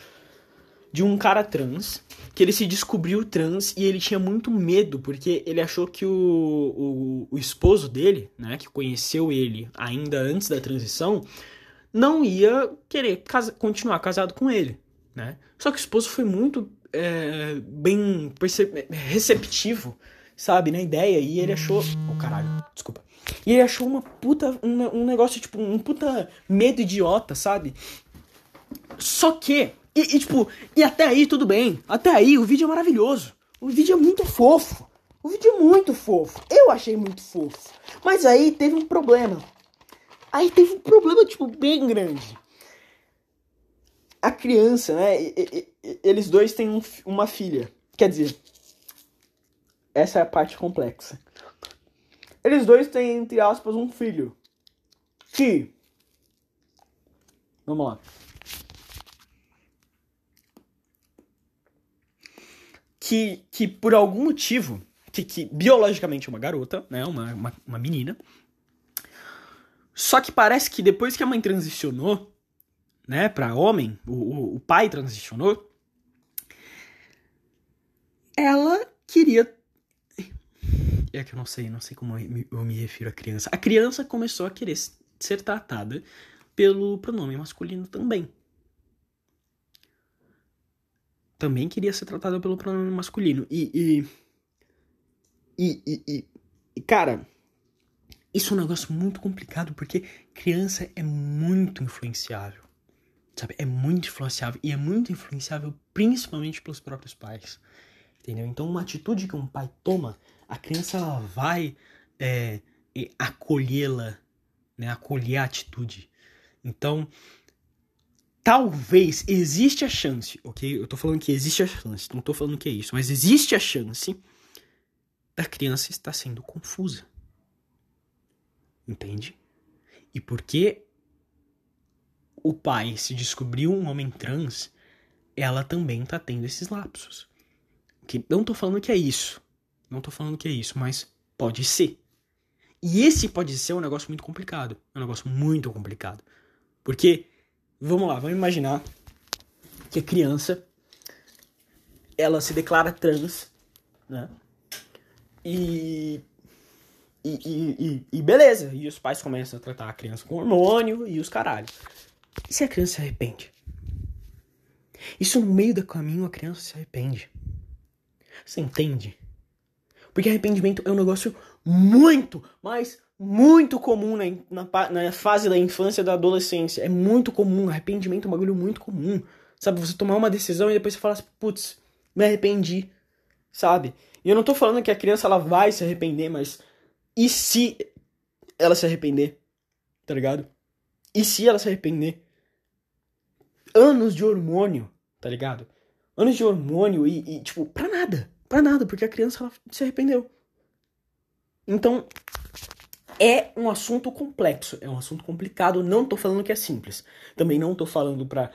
de um cara trans, que ele se descobriu trans e ele tinha muito medo, porque ele achou que o, o, o esposo dele, né, que conheceu ele ainda antes da transição, não ia querer casa, continuar casado com ele, né? Só que o esposo foi muito é, bem receptivo, sabe, na ideia, e ele achou... Oh, caralho, desculpa. E ele achou uma puta. Um, um negócio, tipo, um puta medo idiota, sabe? Só que. E, e, tipo, e até aí tudo bem. Até aí o vídeo é maravilhoso. O vídeo é muito fofo. O vídeo é muito fofo. Eu achei muito fofo. Mas aí teve um problema. Aí teve um problema, tipo, bem grande. A criança, né? E, e, eles dois têm um, uma filha. Quer dizer, essa é a parte complexa. Eles dois têm, entre aspas, um filho. Que. Vamos lá. Que, que por algum motivo, que, que biologicamente é uma garota, né? Uma, uma, uma menina. Só que parece que depois que a mãe transicionou, né, para homem, o, o, o pai transicionou, ela queria é que eu não sei, não sei como eu me, refiro à criança. A criança começou a querer ser tratada pelo pronome masculino também. Também queria ser tratada pelo pronome masculino. E. E. E. e, e cara. Isso é um negócio muito complicado porque criança é muito influenciável. Sabe? É muito influenciável. E é muito influenciável principalmente pelos próprios pais. Entendeu? Então, uma atitude que um pai toma a criança ela vai é, acolhê-la, né? acolher a atitude. Então, talvez existe a chance, ok? Eu tô falando que existe a chance, não tô falando que é isso, mas existe a chance da criança estar sendo confusa. Entende? E porque o pai se descobriu um homem trans, ela também tá tendo esses lapsos. Que não tô falando que é isso, não tô falando que é isso, mas pode ser. E esse pode ser um negócio muito complicado. É um negócio muito complicado. Porque, vamos lá, vamos imaginar que a criança ela se declara trans, né? E e, e, e, beleza, e os pais começam a tratar a criança com hormônio e os caralhos. E se a criança se arrepende? Isso no meio do caminho a criança se arrepende. Você entende? Porque arrependimento é um negócio muito, mas muito comum na, na, na, fase da infância e da adolescência. É muito comum. Arrependimento é um bagulho muito comum. Sabe, você tomar uma decisão e depois você fala assim, putz, me arrependi. Sabe? E eu não tô falando que a criança ela vai se arrepender, mas e se ela se arrepender? Tá ligado? E se ela se arrepender? Anos de hormônio, tá ligado? Anos de hormônio e, e tipo, pra nada. Pra nada, porque a criança ela se arrependeu. Então, é um assunto complexo, é um assunto complicado. Não tô falando que é simples. Também não tô falando pra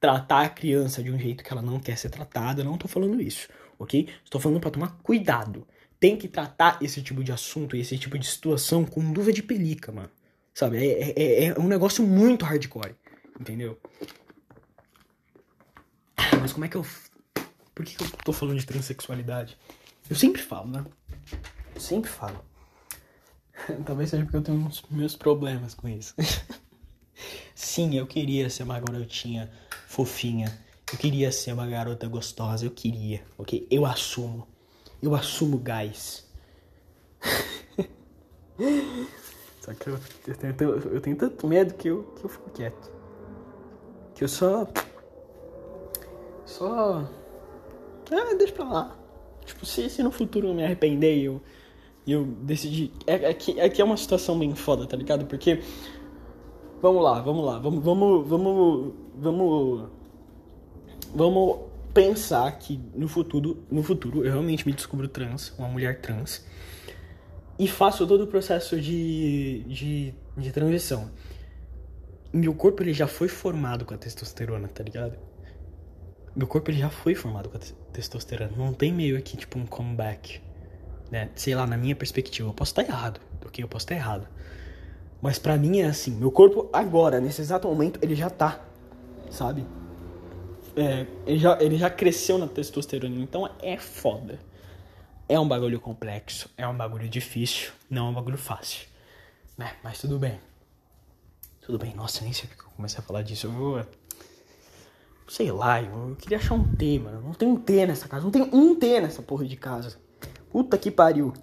tratar a criança de um jeito que ela não quer ser tratada. Não tô falando isso, ok? Estou falando para tomar cuidado. Tem que tratar esse tipo de assunto e esse tipo de situação com luva de pelica, mano. Sabe? É, é, é um negócio muito hardcore. Entendeu? Mas como é que eu. Por que, eu tô falando de transexualidade? Eu sempre falo, né? Eu sempre falo. [LAUGHS] Talvez seja porque eu tenho uns meus problemas com isso. [LAUGHS] Sim, eu queria ser uma garotinha fofinha. Eu queria ser uma garota gostosa. Eu queria, ok? Eu assumo. Eu assumo gás. [LAUGHS] Só que eu, eu, tenho, eu tenho tanto medo que eu, que eu fico quieto. Que eu só. Só. Ah, deixa pra lá. Tipo, se, se no futuro eu me arrepender e eu, eu decidi. É, é, que, é que é uma situação bem foda, tá ligado? Porque. Vamos lá, vamos lá. Vamos. Vamos. Vamos. Vamos, vamos pensar que no futuro, no futuro eu realmente me descubro trans, uma mulher trans e faço todo o processo de, de, de transição. Meu corpo ele já foi formado com a testosterona, tá ligado? Meu corpo ele já foi formado com a testosterona. Não tem meio aqui, tipo, um comeback. Né? Sei lá, na minha perspectiva. Eu posso estar errado, ok? Eu posso estar errado. Mas pra mim é assim. Meu corpo agora, nesse exato momento, ele já tá. Sabe? É, ele, já, ele já cresceu na testosterona. Então é foda. É um bagulho complexo, é um bagulho difícil, não é um bagulho fácil. Né? Mas tudo bem. Tudo bem. Nossa, nem sei porque eu comecei a falar disso. Eu vou. Sei lá, eu, queria achar um T, mano. Não tem um T nessa casa. Não tem um T nessa porra de casa. Puta que pariu.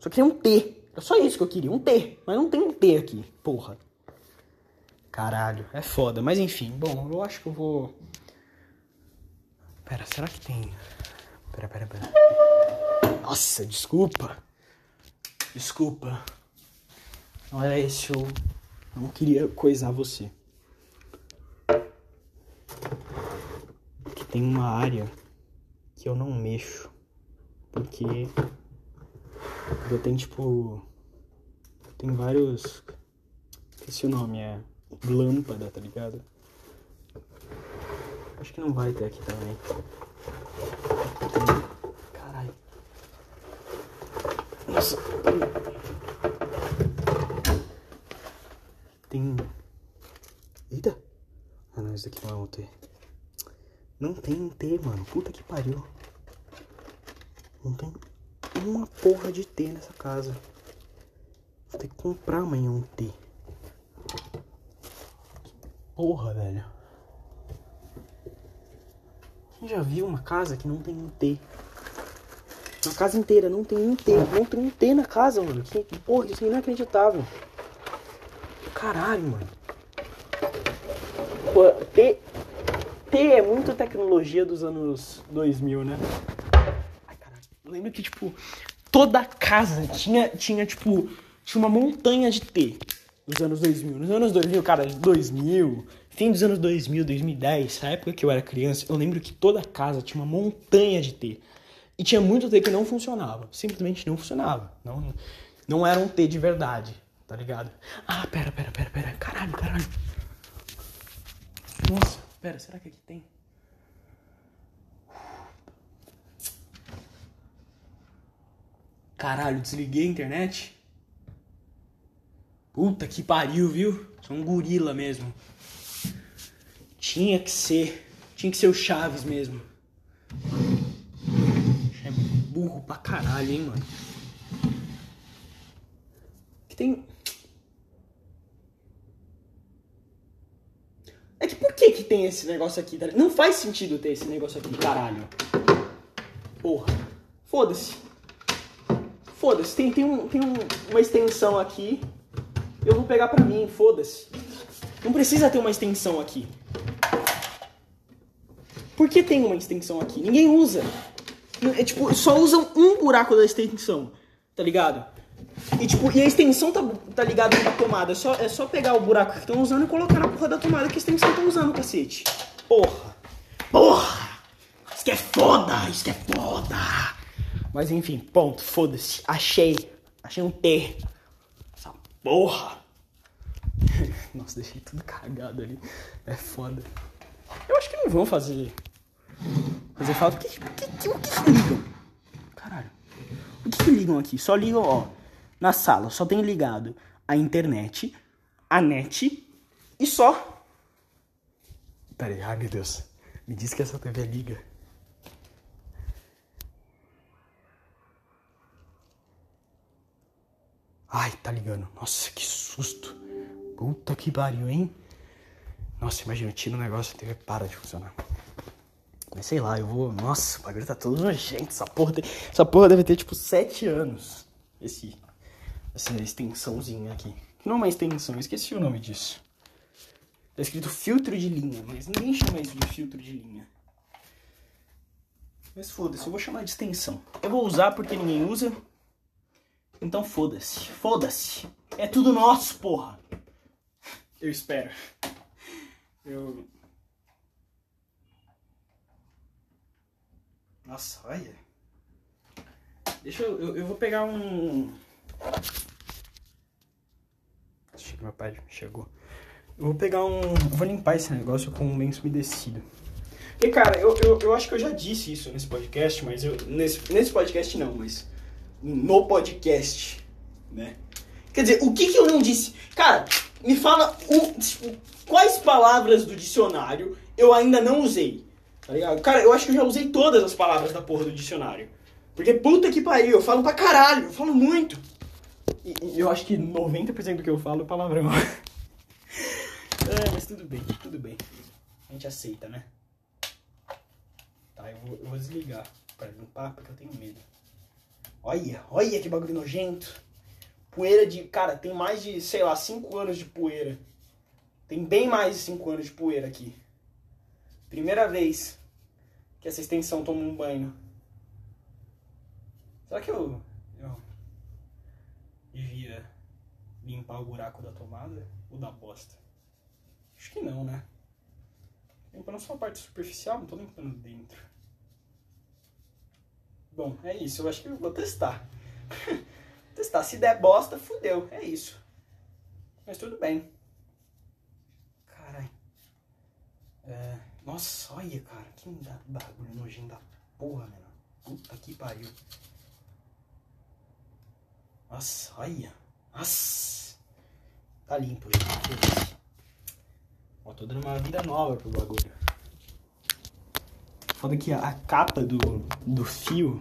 Só queria um T. É só isso que eu queria, um T. Mas não tem um T aqui, porra. Caralho, é foda. Mas enfim, bom, eu acho que eu vou. Pera, será que tem. Pera, pera, pera. Nossa, desculpa. Desculpa. Não era esse eu não queria coisar você. Que tem uma área que eu não mexo. Porque eu tenho tipo. Tem vários. Esqueci o nome, é. Lâmpada, tá ligado? Acho que não vai ter aqui também. Tem nossa, Tem. Eita! Ah não, esse daqui não é um T. Não tem um T, mano. Puta que pariu. Não tem uma porra de T nessa casa. Vou ter que comprar amanhã um T. Porra, velho. Quem já viu uma casa que não tem um T? Na casa inteira, não tem um T. Não tem um T na casa, mano. Que, porra, isso é inacreditável. Caralho, mano. Pô, T. T é muito tecnologia dos anos 2000, né? Ai, caralho. Eu lembro que, tipo, toda casa tinha, tinha tipo, tinha uma montanha de T nos anos 2000. Nos anos 2000, cara, 2000, fim dos anos 2000, 2010, na época que eu era criança, eu lembro que toda casa tinha uma montanha de T. E tinha muito T que não funcionava. Simplesmente não funcionava. Não, não era um T de verdade, tá ligado? Ah, pera, pera, pera, pera. Caralho, caralho. Nossa, pera, será que aqui tem? Caralho, desliguei a internet. Puta que pariu, viu? Sou um gorila mesmo. Tinha que ser. Tinha que ser o Chaves mesmo burro pra caralho, hein, mano. Que tem. É que por que que tem esse negócio aqui? Tá Não faz sentido ter esse negócio aqui, caralho. Porra. Foda-se. Foda-se. Tem, tem, um, tem um, uma extensão aqui. Eu vou pegar pra mim, foda-se. Não precisa ter uma extensão aqui. Por que tem uma extensão aqui? Ninguém usa. É, tipo, só usam um buraco da extensão, tá ligado? E tipo, e a extensão tá, tá ligada na tomada. É só, é só pegar o buraco que estão usando e colocar na porra da tomada que a extensão tá usando, cacete. Porra! Porra! Isso que é foda! Isso que é foda! Mas enfim, ponto, foda-se. Achei. Achei um T. Essa porra! [LAUGHS] Nossa, deixei tudo cagado ali. É foda. Eu acho que não vão fazer fazer falta. O que, o que, o que, que ligam? Caralho. O que, que ligam aqui? Só ligam, ó. Na sala, só tem ligado a internet, a net e só. Pera aí, ai meu Deus. Me diz que essa TV liga. Ai, tá ligando. Nossa, que susto. Puta que pariu, hein? Nossa, imagina, tira o negócio e a TV para de funcionar. Mas sei lá, eu vou. Nossa, o bagulho tá todo nojento. Essa porra, essa porra deve ter tipo 7 anos. Esse. Essa extensãozinha aqui. Não é uma extensão, esqueci o nome disso. Tá escrito filtro de linha, mas ninguém chama isso de filtro de linha. Mas foda-se, eu vou chamar de extensão. Eu vou usar porque ninguém usa. Então foda-se. Foda-se. É tudo nosso, porra. Eu espero. Eu. Nossa, olha. Deixa eu. Eu, eu vou pegar um. Que meu pai chegou. Eu vou pegar um. Vou limpar esse negócio com um lenço umedecido. E cara, eu, eu, eu acho que eu já disse isso nesse podcast, mas eu. Nesse, nesse podcast não, mas. No podcast, né? Quer dizer, o que, que eu não disse? Cara, me fala o, quais palavras do dicionário eu ainda não usei. Tá ligado? Cara, eu acho que eu já usei todas as palavras da porra do dicionário. Porque puta que pariu, eu falo pra caralho, eu falo muito. Eu acho que 90% do que eu falo é palavrão. é, [LAUGHS] mas tudo bem, tudo bem. A gente aceita, né? Tá, eu vou, eu vou desligar pra limpar, porque eu tenho medo. Olha, olha que bagulho nojento. Poeira de. Cara, tem mais de, sei lá, 5 anos de poeira. Tem bem mais de 5 anos de poeira aqui. Primeira vez que essa extensão toma um banho. Será que eu devia limpar o buraco da tomada ou da bosta? Acho que não, né? Limpando só a parte superficial, não tô limpando dentro. Bom, é isso. Eu acho que eu vou testar. [LAUGHS] testar. Se der bosta, fudeu. É isso. Mas tudo bem. Caralho. É... Nossa, olha, cara. Que bagulho nojento da porra, mano. Puta que pariu. Nossa, olha. Nossa. Tá limpo, gente. Ó, tô dando uma vida nova pro bagulho. Foda que a capa do, do fio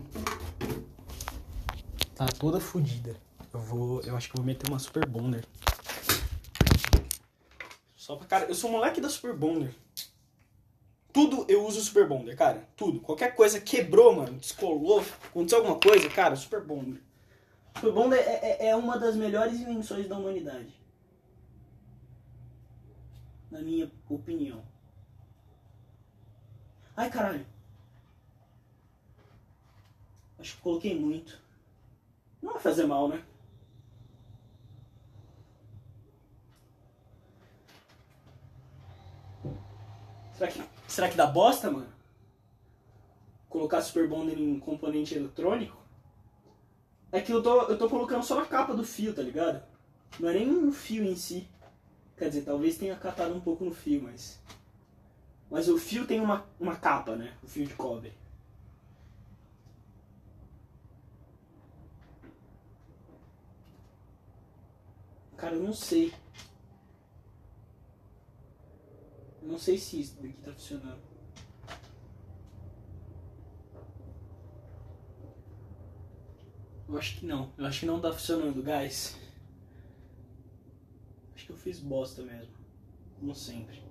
tá toda fodida. Eu vou. Eu acho que eu vou meter uma Super Bonder. Só pra cara. Eu sou moleque da Super Bonder. Tudo eu uso Super Bonder, cara. Tudo. Qualquer coisa quebrou, mano, descolou, aconteceu alguma coisa, cara, Super Bonder. Bonder é, é, é uma das melhores invenções da humanidade. Na minha opinião. Ai, caralho. Acho que coloquei muito. Não vai fazer mal, né? Será que, será que dá bosta, mano? Colocar Super Bonder em componente eletrônico? É que eu tô, eu tô colocando só a capa do fio, tá ligado? Não é nem o fio em si. Quer dizer, talvez tenha catado um pouco no fio, mas... Mas o fio tem uma, uma capa, né? O fio de cobre. Cara, eu não sei. Eu não sei se isso daqui tá funcionando. Eu acho que não. Eu acho que não tá funcionando, guys. Acho que eu fiz bosta mesmo. Como sempre.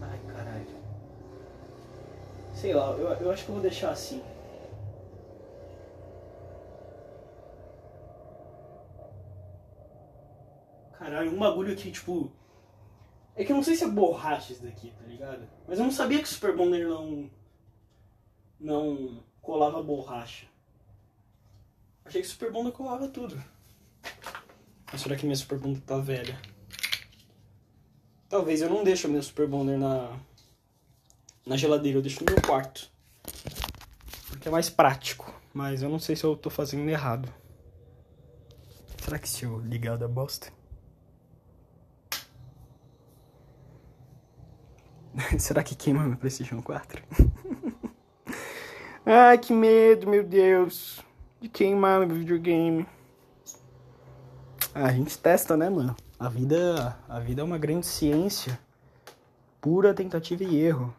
Ai, caralho. Sei lá, eu, eu acho que eu vou deixar assim. Caralho, um bagulho que, tipo. É que eu não sei se é borracha isso daqui, tá ligado? Mas eu não sabia que o Super Bonder não. Não colava borracha. Achei que o Super Bonder colava tudo. Mas será que minha Super Bonder tá velha? Talvez eu não deixe o meu Super Bonder na. Na geladeira, eu deixo no meu quarto. Porque é mais prático. Mas eu não sei se eu tô fazendo errado. Será que se eu ligar da bosta? [LAUGHS] Será que queima meu PlayStation 4? [LAUGHS] Ai, que medo, meu Deus. De queimar meu videogame. A gente testa, né, mano? A vida, a vida é uma grande ciência. Pura tentativa e erro.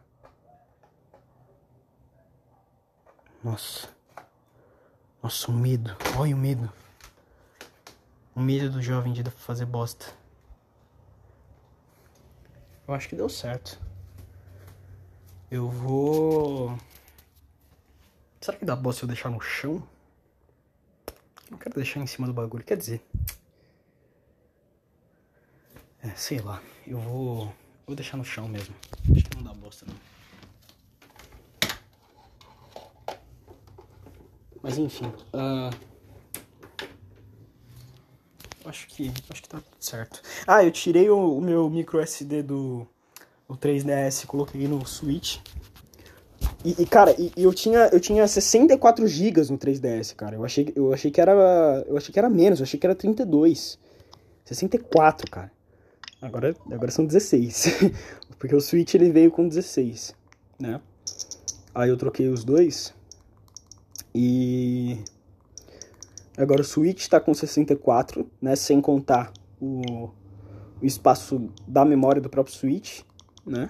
Nossa. Nossa, o medo. Olha o medo. O medo do jovem de fazer bosta. Eu acho que deu certo. Eu vou. Será que dá bosta eu deixar no chão? Não quero deixar em cima do bagulho. Quer dizer. É, sei lá. Eu vou. Vou deixar no chão mesmo. Acho que não dá bosta não. Mas enfim. Uh... Acho que. Acho que tá tudo certo. Ah, eu tirei o, o meu micro SD do o 3DS coloquei no Switch. E, e cara, e, eu tinha eu tinha 64 GB no 3DS, cara. Eu achei, eu achei que era eu achei que era menos, eu achei que era 32. 64, cara. Agora, agora são 16. [LAUGHS] Porque o Switch ele veio com 16, né? Aí eu troquei os dois. E agora o Switch tá com 64, né, sem contar o, o espaço da memória do próprio Switch, né?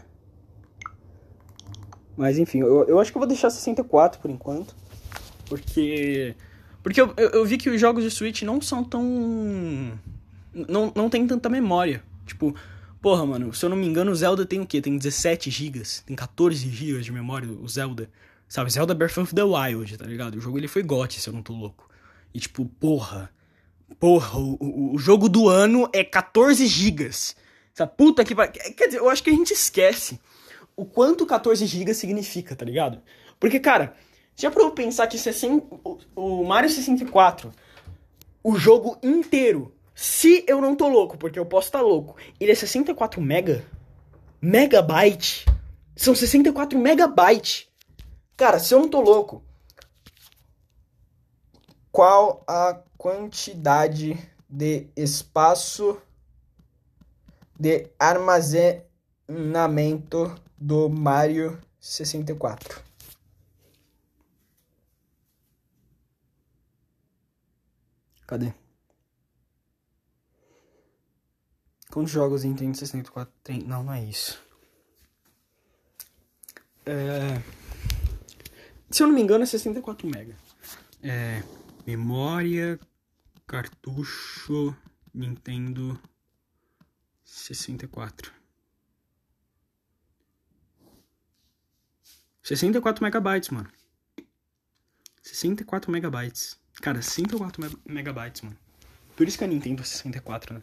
Mas enfim, eu, eu acho que eu vou deixar 64 por enquanto. Porque. Porque eu, eu, vi que os jogos de Switch não são tão. Não, não tem tanta memória. Tipo, porra, mano, se eu não me engano, o Zelda tem o quê? Tem 17 GB, tem 14 GB de memória, o Zelda. Sabe, Zelda Breath of the Wild, tá ligado? O jogo ele foi GOT, se eu não tô louco. E tipo, porra. Porra, o, o, o jogo do ano é 14 GB. Essa puta que. Quer dizer, eu acho que a gente esquece o quanto 14 GB significa, tá ligado? Porque, cara, já pra eu pensar que 60, o, o Mario 64, o jogo inteiro, se eu não tô louco, porque eu posso estar tá louco, ele é 64 mega? Megabyte? São 64 megabyte. Cara, se eu não tô louco, qual a quantidade de espaço de armazenamento do Mario 64. Cadê? Quantos jogos Nintendo 64 tem? Não, não é isso. É... Se eu não me engano, é 64 MB. É... Memória, cartucho, Nintendo 64. 64 megabytes, mano. 64 megabytes. Cara, 64 me megabytes, mano. Por isso que a Nintendo é 64, né?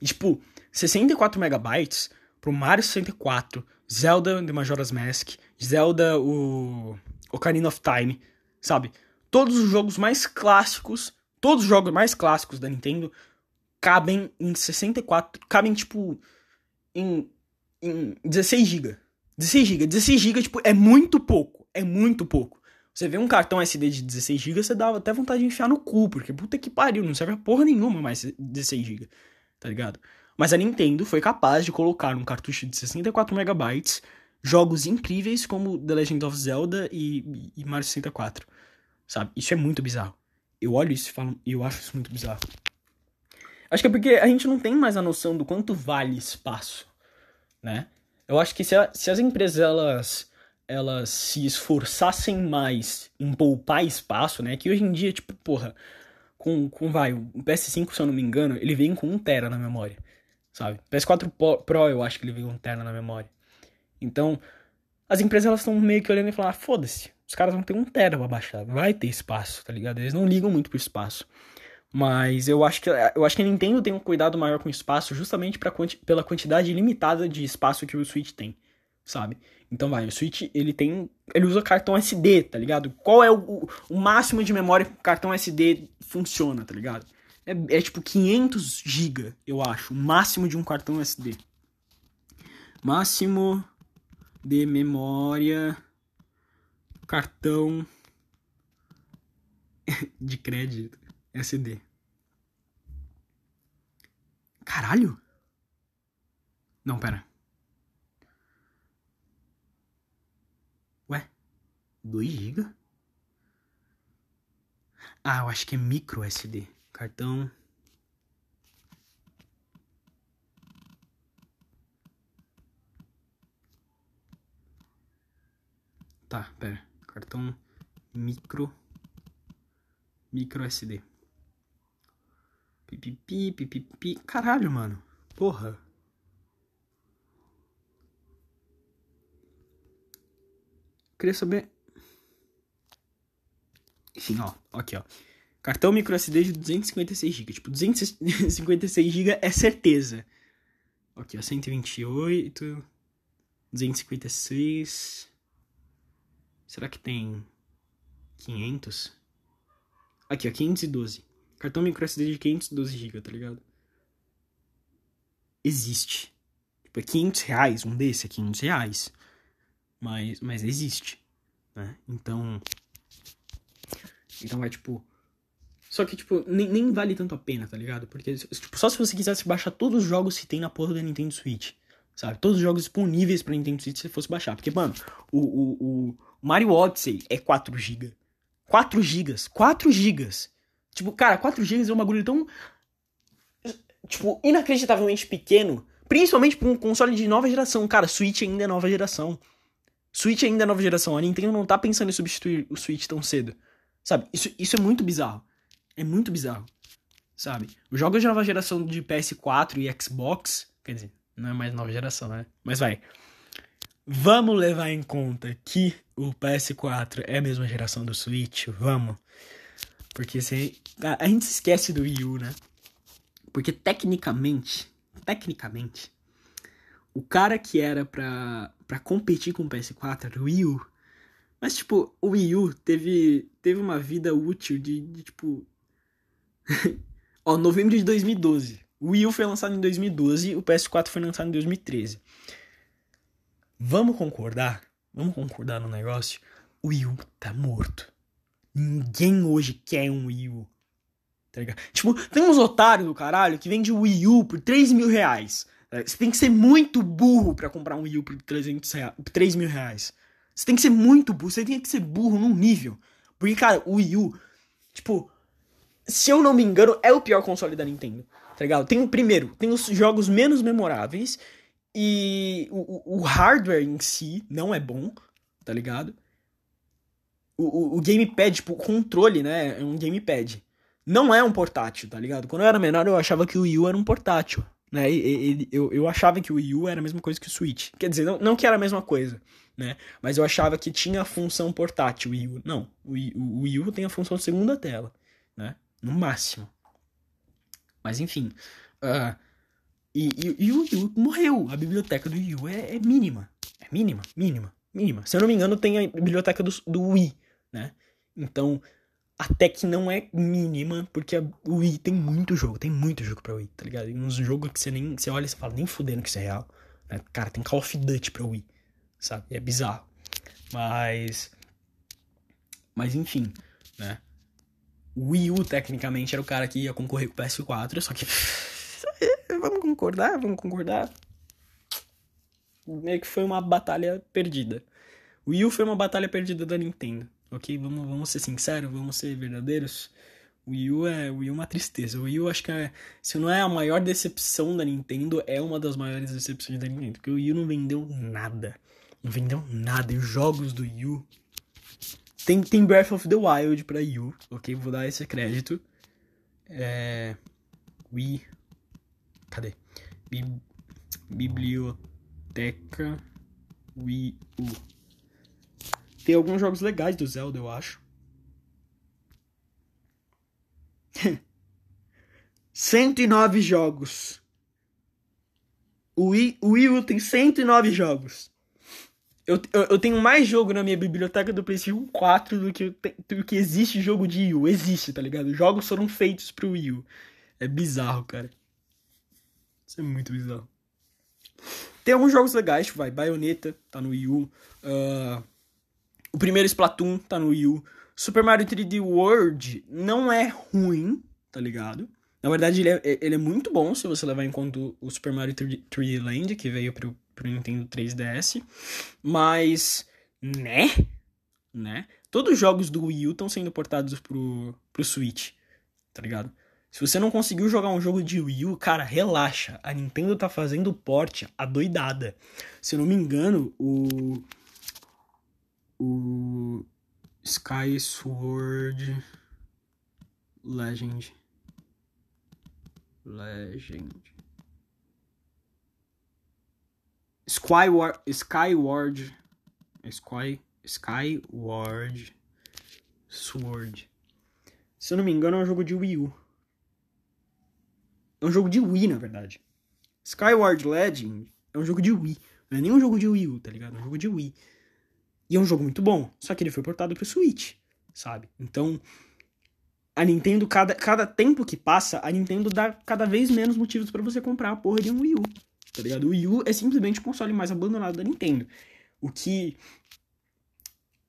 E, tipo, 64 megabytes pro Mario 64, Zelda The Majora's Mask, Zelda o Ocarina of Time, sabe? Todos os jogos mais clássicos, todos os jogos mais clássicos da Nintendo cabem em 64, cabem tipo em, em 16 GB. 16 GB, 16 GB tipo é muito pouco, é muito pouco. Você vê um cartão SD de 16 GB, você dá até vontade de enfiar no cu, porque puta que pariu, não serve a porra nenhuma mais 16 GB, tá ligado? Mas a Nintendo foi capaz de colocar num cartucho de 64 megabytes jogos incríveis como The Legend of Zelda e, e Mario 64, sabe? Isso é muito bizarro. Eu olho isso e falo, eu acho isso muito bizarro. Acho que é porque a gente não tem mais a noção do quanto vale espaço, né? Eu acho que se, a, se as empresas elas, elas se esforçassem mais em poupar espaço, né? Que hoje em dia, tipo, porra, com, com vai, o PS5, se eu não me engano, ele vem com 1 tera na memória, sabe? PS4 Pro, eu acho que ele vem com 1 tera na memória. Então, as empresas elas estão meio que olhando e falando, ah, foda-se, os caras vão ter 1 tera pra baixar, vai ter espaço, tá ligado? Eles não ligam muito pro espaço. Mas eu acho que eu acho que a Nintendo tem um cuidado maior com o espaço justamente pra, pela quantidade limitada de espaço que o Switch tem, sabe? Então vai, o Switch ele tem. Ele usa cartão SD, tá ligado? Qual é o, o máximo de memória que o cartão SD funciona, tá ligado? É, é tipo 500 GB, eu acho, o máximo de um cartão SD. Máximo de memória cartão [LAUGHS] de crédito. SD. Caralho? Não, pera. Ué? 2 GB? Ah, eu acho que é micro SD. Cartão. Tá, pera. Cartão micro. Micro SD. Pipipi, pipipi. Caralho, mano. Porra. Queria saber. Enfim, ó. Aqui, ó. Cartão micro SD de 256 GB. Tipo, 256 GB é certeza. Aqui, ó. 128. 256. Será que tem 500? Aqui, ó. 512. Cartão micro SD de 512 GB, tá ligado? Existe. Tipo, é 500 reais. Um desse é 500 reais. Mas, mas existe. Né? Então. Então é tipo. Só que, tipo, nem, nem vale tanto a pena, tá ligado? Porque, tipo, só se você quisesse baixar todos os jogos que tem na porra da Nintendo Switch. Sabe? Todos os jogos disponíveis pra Nintendo Switch se você fosse baixar. Porque, mano, o, o, o Mario Odyssey é 4GB. 4GB. 4GB. Tipo, cara, 4GB é um bagulho tão. Tipo, inacreditavelmente pequeno. Principalmente pra um console de nova geração. Cara, Switch ainda é nova geração. Switch ainda é nova geração. A Nintendo não tá pensando em substituir o Switch tão cedo. Sabe? Isso, isso é muito bizarro. É muito bizarro. Sabe? Os jogos de nova geração de PS4 e Xbox. Quer dizer, não é mais nova geração, né? Mas vai. Vamos levar em conta que o PS4 é a mesma geração do Switch? Vamos. Porque se, a, a gente esquece do Wii U, né? Porque tecnicamente, tecnicamente, o cara que era pra, pra competir com o PS4 era o Wii U. Mas, tipo, o Wii U teve, teve uma vida útil de, de tipo. [LAUGHS] Ó, novembro de 2012. O Wii U foi lançado em 2012, o PS4 foi lançado em 2013. Vamos concordar? Vamos concordar no negócio? O Wii U tá morto. Ninguém hoje quer um Wii U. Tá ligado? Tipo, tem uns otários do caralho que vende o Wii U por 3 mil reais. Você tem que ser muito burro para comprar um Wii U por 300 reais, 3 mil reais. Você tem que ser muito burro, você tem que ser burro num nível. Porque, cara, o Wii U, tipo, se eu não me engano, é o pior console da Nintendo. Tá ligado? Tem o primeiro, tem os jogos menos memoráveis. E o, o hardware em si não é bom, tá ligado? O, o, gamepad, tipo, o controle, né? É um gamepad. Não é um portátil, tá ligado? Quando eu era menor, eu achava que o Wii U era um portátil. Né? Ele, eu, eu achava que o Wii U era a mesma coisa que o Switch. Quer dizer, não, não que era a mesma coisa, né? Mas eu achava que tinha a função portátil o Wii U. Não, o Wii, o Wii U tem a função de segunda tela, né? No máximo. Mas enfim. Uh, e, e, e, o Wii U morreu. A biblioteca do Wii U é, é, mínima. É mínima, mínima, mínima. Se eu não me engano, tem a biblioteca do, do Wii, né? Então, até que não é mínima, porque o Wii tem muito jogo, tem muito jogo pra Wii, tá ligado? E uns jogos que você nem. Você olha e você fala, nem fudendo que isso é real. Né? Cara, tem Call of Duty pra Wii, sabe? É bizarro. Mas. Mas enfim, né? O Wii U, tecnicamente, era o cara que ia concorrer com o PS4, só que. [LAUGHS] vamos concordar, vamos concordar. Meio que foi uma batalha perdida. O Wii U foi uma batalha perdida da Nintendo ok? Vamos, vamos ser sinceros, vamos ser verdadeiros. O Wii U é, o Wii U é uma tristeza. O Wii U acho que é, se não é a maior decepção da Nintendo, é uma das maiores decepções da Nintendo. Porque o Wii U não vendeu nada. Não vendeu nada. E os jogos do Wii U. Tem, tem Breath of the Wild pra Wii U, ok? Vou dar esse crédito. É. Wii. Cadê? Bi... Biblioteca Wii U. Tem alguns jogos legais do Zelda, eu acho. [LAUGHS] 109 jogos. O Wii, o Wii U tem 109 jogos. Eu, eu, eu, tenho mais jogo na minha biblioteca do PlayStation 4 do que, do que existe jogo de Wii U. Existe, tá ligado? Os jogos foram feitos pro Wii U. É bizarro, cara. Isso é muito bizarro. Tem alguns jogos legais, tipo, vai, Bayonetta, tá no Wii U. Uh, o primeiro Splatoon tá no Wii U. Super Mario 3D World não é ruim, tá ligado? Na verdade, ele é, ele é muito bom se você levar em conta o Super Mario 3D Land, que veio pro, pro Nintendo 3DS. Mas, né? Né? Todos os jogos do Wii U estão sendo portados pro, pro Switch, tá ligado? Se você não conseguiu jogar um jogo de Wii U, cara, relaxa. A Nintendo tá fazendo porte adoidada. Se eu não me engano, o o Sky Sword Legend. Legend. Skyward. Skyward. Sky. Skyward Sword. Se eu não me engano, é um jogo de Wii U. É um jogo de Wii, na verdade. Skyward Legend é um jogo de Wii. Não é nem um jogo de Wii U, tá ligado? É um jogo de Wii. E é um jogo muito bom. Só que ele foi portado pro Switch, sabe? Então, a Nintendo, cada, cada tempo que passa, a Nintendo dá cada vez menos motivos para você comprar a porra de um Wii U. Tá ligado? O Wii U é simplesmente o console mais abandonado da Nintendo. O que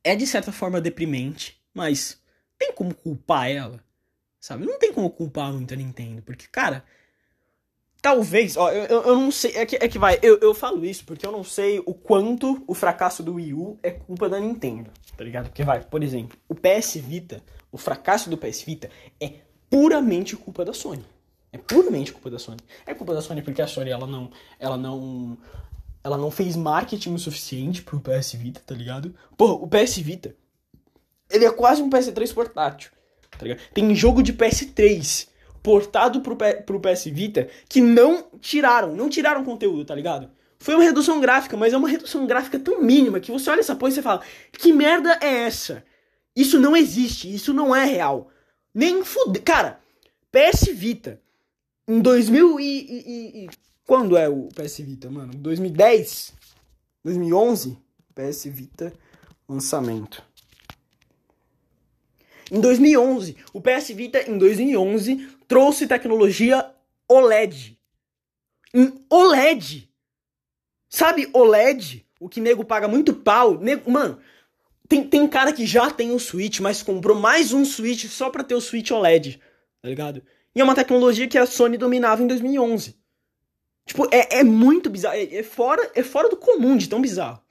é de certa forma deprimente, mas tem como culpar ela, sabe? Não tem como culpar muito a Nintendo, porque, cara, Talvez, ó, eu, eu não sei, é que, é que vai, eu, eu falo isso porque eu não sei o quanto o fracasso do Wii U é culpa da Nintendo, tá ligado? Porque vai, por exemplo, o PS Vita, o fracasso do PS Vita é puramente culpa da Sony. É puramente culpa da Sony. É culpa da Sony porque a Sony, ela não, ela não, ela não fez marketing o suficiente pro PS Vita, tá ligado? Porra, o PS Vita, ele é quase um PS3 portátil, tá ligado? Tem jogo de PS3 portado pro, PS Vita que não tiraram, não tiraram conteúdo, tá ligado? Foi uma redução gráfica, mas é uma redução gráfica tão mínima que você olha essa porra e você fala: que merda é essa? Isso não existe, isso não é real. Nem fude. Cara, PS Vita, em 2000 e, e, e, Quando é o PS Vita, mano? 2010? 2011? PS Vita lançamento. Em 2011, o PS Vita em 2011 trouxe tecnologia OLED. Em OLED. Sabe OLED? O que nego paga muito pau. Nego, mano, tem, tem cara que já tem o Switch, mas comprou mais um Switch só pra ter o Switch OLED. Tá ligado? E é uma tecnologia que a Sony dominava em 2011. Tipo, é, é muito bizarro. É, é, fora, é fora do comum de tão bizarro.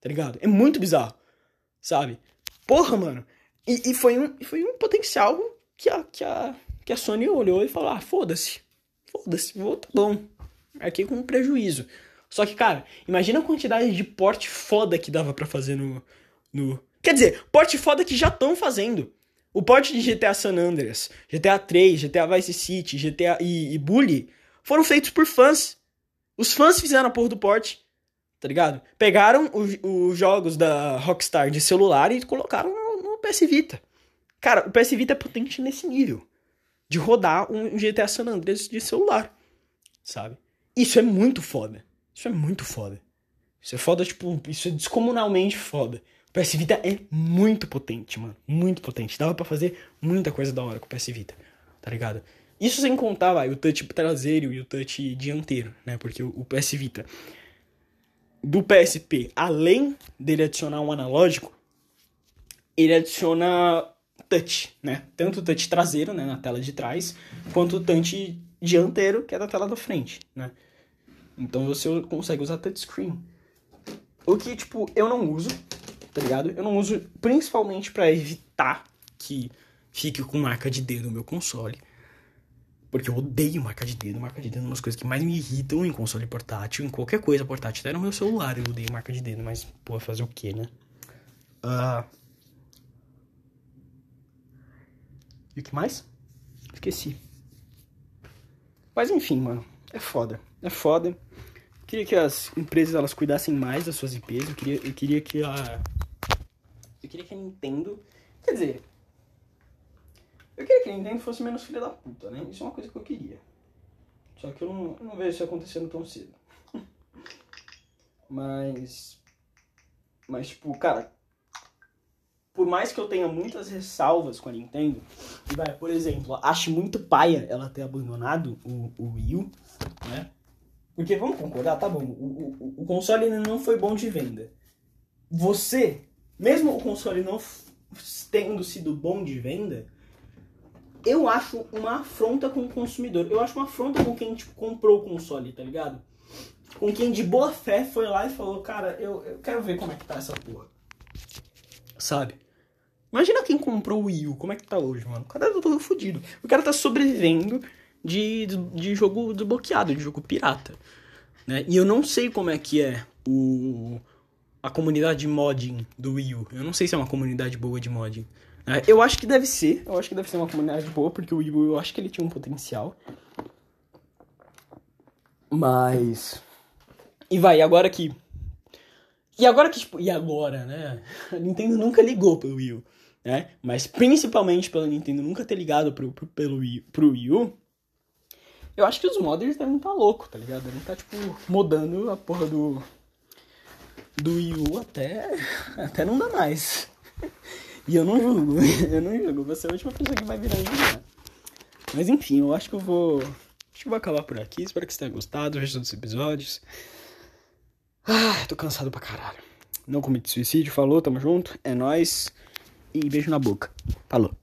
Tá ligado? É muito bizarro. Sabe? Porra, mano. E, e foi, um, foi um potencial que a, que, a, que a Sony olhou e falou: ah, foda-se. Foda-se, vou, tá bom. Aqui com prejuízo. Só que, cara, imagina a quantidade de porte foda que dava para fazer no, no. Quer dizer, porte foda que já estão fazendo. O porte de GTA San Andreas, GTA 3, GTA Vice City, GTA e, e Bully foram feitos por fãs. Os fãs fizeram a porra do porte, tá ligado? Pegaram os jogos da Rockstar de celular e colocaram PS Vita. Cara, o PS Vita é potente nesse nível. De rodar um GTA San Andreas de celular. Sabe? Isso é muito foda. Isso é muito foda. Isso é foda, tipo, isso é descomunalmente foda. O PS Vita é muito potente, mano. Muito potente. Dava para fazer muita coisa da hora com o PS Vita. Tá ligado? Isso sem contar, vai, o touch traseiro e o touch dianteiro, né? Porque o, o PS Vita do PSP, além dele adicionar um analógico, ele adiciona touch, né? Tanto o touch traseiro, né, na tela de trás, quanto o touch dianteiro, que é da tela da frente, né? Então você consegue usar touchscreen. O que, tipo, eu não uso, tá ligado? Eu não uso principalmente para evitar que fique com marca de dedo no meu console. Porque eu odeio marca de dedo. Marca de dedo é uma das coisas que mais me irritam em console portátil, em qualquer coisa portátil. Até no meu celular eu odeio marca de dedo, mas, pô, fazer o quê, né? Uh, E o que mais? Esqueci. Mas enfim, mano. É foda. É foda. Eu queria que as empresas elas cuidassem mais das suas IPs. Eu queria, eu queria que a. Eu queria que a Nintendo. Quer dizer. Eu queria que a Nintendo fosse menos filha da puta, né? Isso é uma coisa que eu queria. Só que eu não, eu não vejo isso acontecendo tão cedo. [LAUGHS] Mas. Mas, tipo, cara, por mais que eu tenha muitas ressalvas com a Nintendo, vai, por exemplo, acho muito paia ela ter abandonado o, o Wii U, né? Porque vamos concordar, tá bom, o, o, o console não foi bom de venda. Você, mesmo o console não tendo sido bom de venda, eu acho uma afronta com o consumidor. Eu acho uma afronta com quem tipo, comprou o console, tá ligado? Com quem de boa fé foi lá e falou, cara, eu, eu quero ver como é que tá essa porra. Sabe? Imagina quem comprou o Wii U, como é que tá hoje, mano? O cara tá todo fodido. O cara tá sobrevivendo de, de, jogo desbloqueado, de jogo pirata. Né? E eu não sei como é que é o, a, comunidade de modding do Wii U. Eu não sei se é uma comunidade boa de modding. É, eu acho que deve ser. Eu acho que deve ser uma comunidade boa, porque o Wii U eu acho que ele tinha um potencial. Mas. E vai, agora que. E agora que, tipo, e agora, né? [LAUGHS] A Nintendo nunca ligou pro Wii U, né? Mas principalmente pela Nintendo nunca ter ligado pro, pro, pelo Wii, pro Wii U, eu acho que os modders devem estar tá louco, tá ligado? Devem estar, tá, tipo, modando a porra do. Do Wii U até. Até não dá mais. [LAUGHS] E eu não julgo, [LAUGHS] eu não julgo. Você é a última pessoa que vai virar julgar. Mas enfim, eu acho que eu vou. Acho que vou acabar por aqui. Espero que você tenha gostado. Veja os episódios. Ah, tô cansado pra caralho. Não comete suicídio, falou, tamo junto. É nóis. E beijo na boca. Falou.